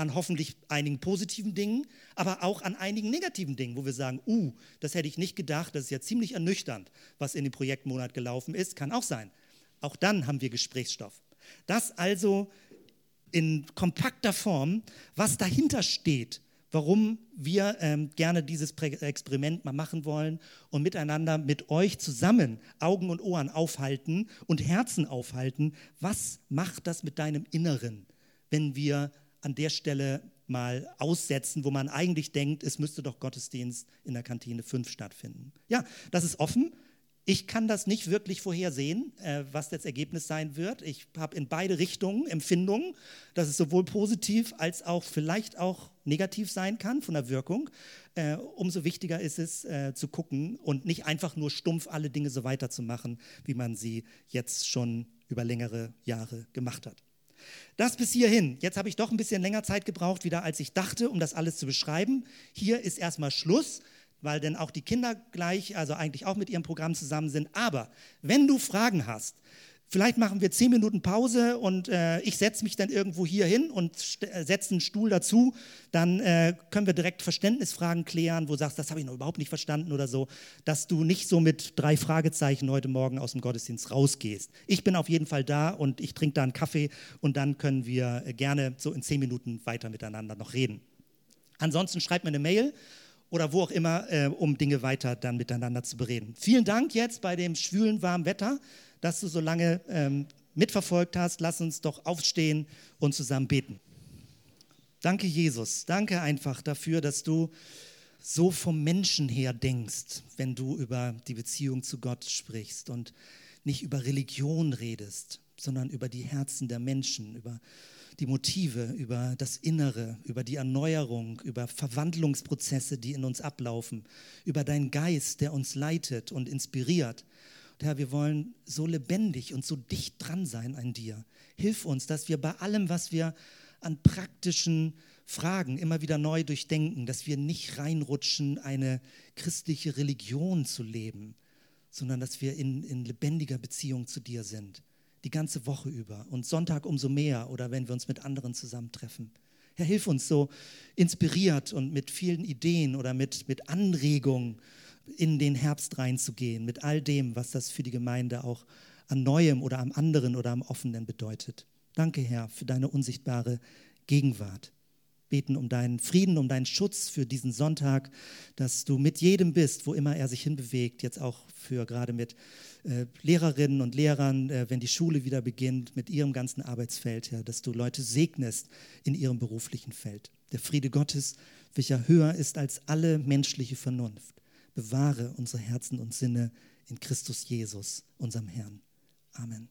an hoffentlich einigen positiven Dingen, aber auch an einigen negativen Dingen, wo wir sagen, uh, das hätte ich nicht gedacht, das ist ja ziemlich ernüchternd, was in dem Projektmonat gelaufen ist, kann auch sein. Auch dann haben wir Gesprächsstoff. Das also in kompakter Form, was dahinter steht, warum wir ähm, gerne dieses Experiment mal machen wollen und miteinander mit euch zusammen Augen und Ohren aufhalten und Herzen aufhalten. Was macht das mit deinem Inneren, wenn wir an der Stelle mal aussetzen, wo man eigentlich denkt, es müsste doch Gottesdienst in der Kantine 5 stattfinden. Ja, das ist offen. Ich kann das nicht wirklich vorhersehen, äh, was das Ergebnis sein wird. Ich habe in beide Richtungen Empfindungen, dass es sowohl positiv als auch vielleicht auch negativ sein kann von der Wirkung. Äh, umso wichtiger ist es äh, zu gucken und nicht einfach nur stumpf alle Dinge so weiterzumachen, wie man sie jetzt schon über längere Jahre gemacht hat. Das bis hierhin. Jetzt habe ich doch ein bisschen länger Zeit gebraucht, wieder als ich dachte, um das alles zu beschreiben. Hier ist erstmal Schluss, weil dann auch die Kinder gleich, also eigentlich auch mit ihrem Programm zusammen sind. Aber wenn du Fragen hast, Vielleicht machen wir zehn Minuten Pause und äh, ich setze mich dann irgendwo hier hin und äh, setze einen Stuhl dazu. Dann äh, können wir direkt Verständnisfragen klären, wo du sagst, das habe ich noch überhaupt nicht verstanden oder so, dass du nicht so mit drei Fragezeichen heute Morgen aus dem Gottesdienst rausgehst. Ich bin auf jeden Fall da und ich trinke da einen Kaffee und dann können wir äh, gerne so in zehn Minuten weiter miteinander noch reden. Ansonsten schreibt mir eine Mail oder wo auch immer, äh, um Dinge weiter dann miteinander zu bereden. Vielen Dank jetzt bei dem schwülen, warmen Wetter dass du so lange ähm, mitverfolgt hast. Lass uns doch aufstehen und zusammen beten. Danke, Jesus. Danke einfach dafür, dass du so vom Menschen her denkst, wenn du über die Beziehung zu Gott sprichst und nicht über Religion redest, sondern über die Herzen der Menschen, über die Motive, über das Innere, über die Erneuerung, über Verwandlungsprozesse, die in uns ablaufen, über deinen Geist, der uns leitet und inspiriert. Herr, wir wollen so lebendig und so dicht dran sein an dir. Hilf uns, dass wir bei allem, was wir an praktischen Fragen immer wieder neu durchdenken, dass wir nicht reinrutschen, eine christliche Religion zu leben, sondern dass wir in, in lebendiger Beziehung zu dir sind, die ganze Woche über und Sonntag umso mehr oder wenn wir uns mit anderen zusammentreffen. Herr, hilf uns so inspiriert und mit vielen Ideen oder mit, mit Anregungen in den Herbst reinzugehen mit all dem, was das für die Gemeinde auch an Neuem oder am anderen oder am Offenen bedeutet. Danke, Herr, für deine unsichtbare Gegenwart. beten um deinen Frieden, um deinen Schutz für diesen Sonntag, dass du mit jedem bist, wo immer er sich hinbewegt, jetzt auch für gerade mit äh, Lehrerinnen und Lehrern, äh, wenn die Schule wieder beginnt, mit ihrem ganzen Arbeitsfeld, ja, dass du Leute segnest in ihrem beruflichen Feld. Der Friede Gottes, welcher höher ist als alle menschliche Vernunft, bewahre unsere Herzen und Sinne in Christus Jesus, unserem Herrn. Amen.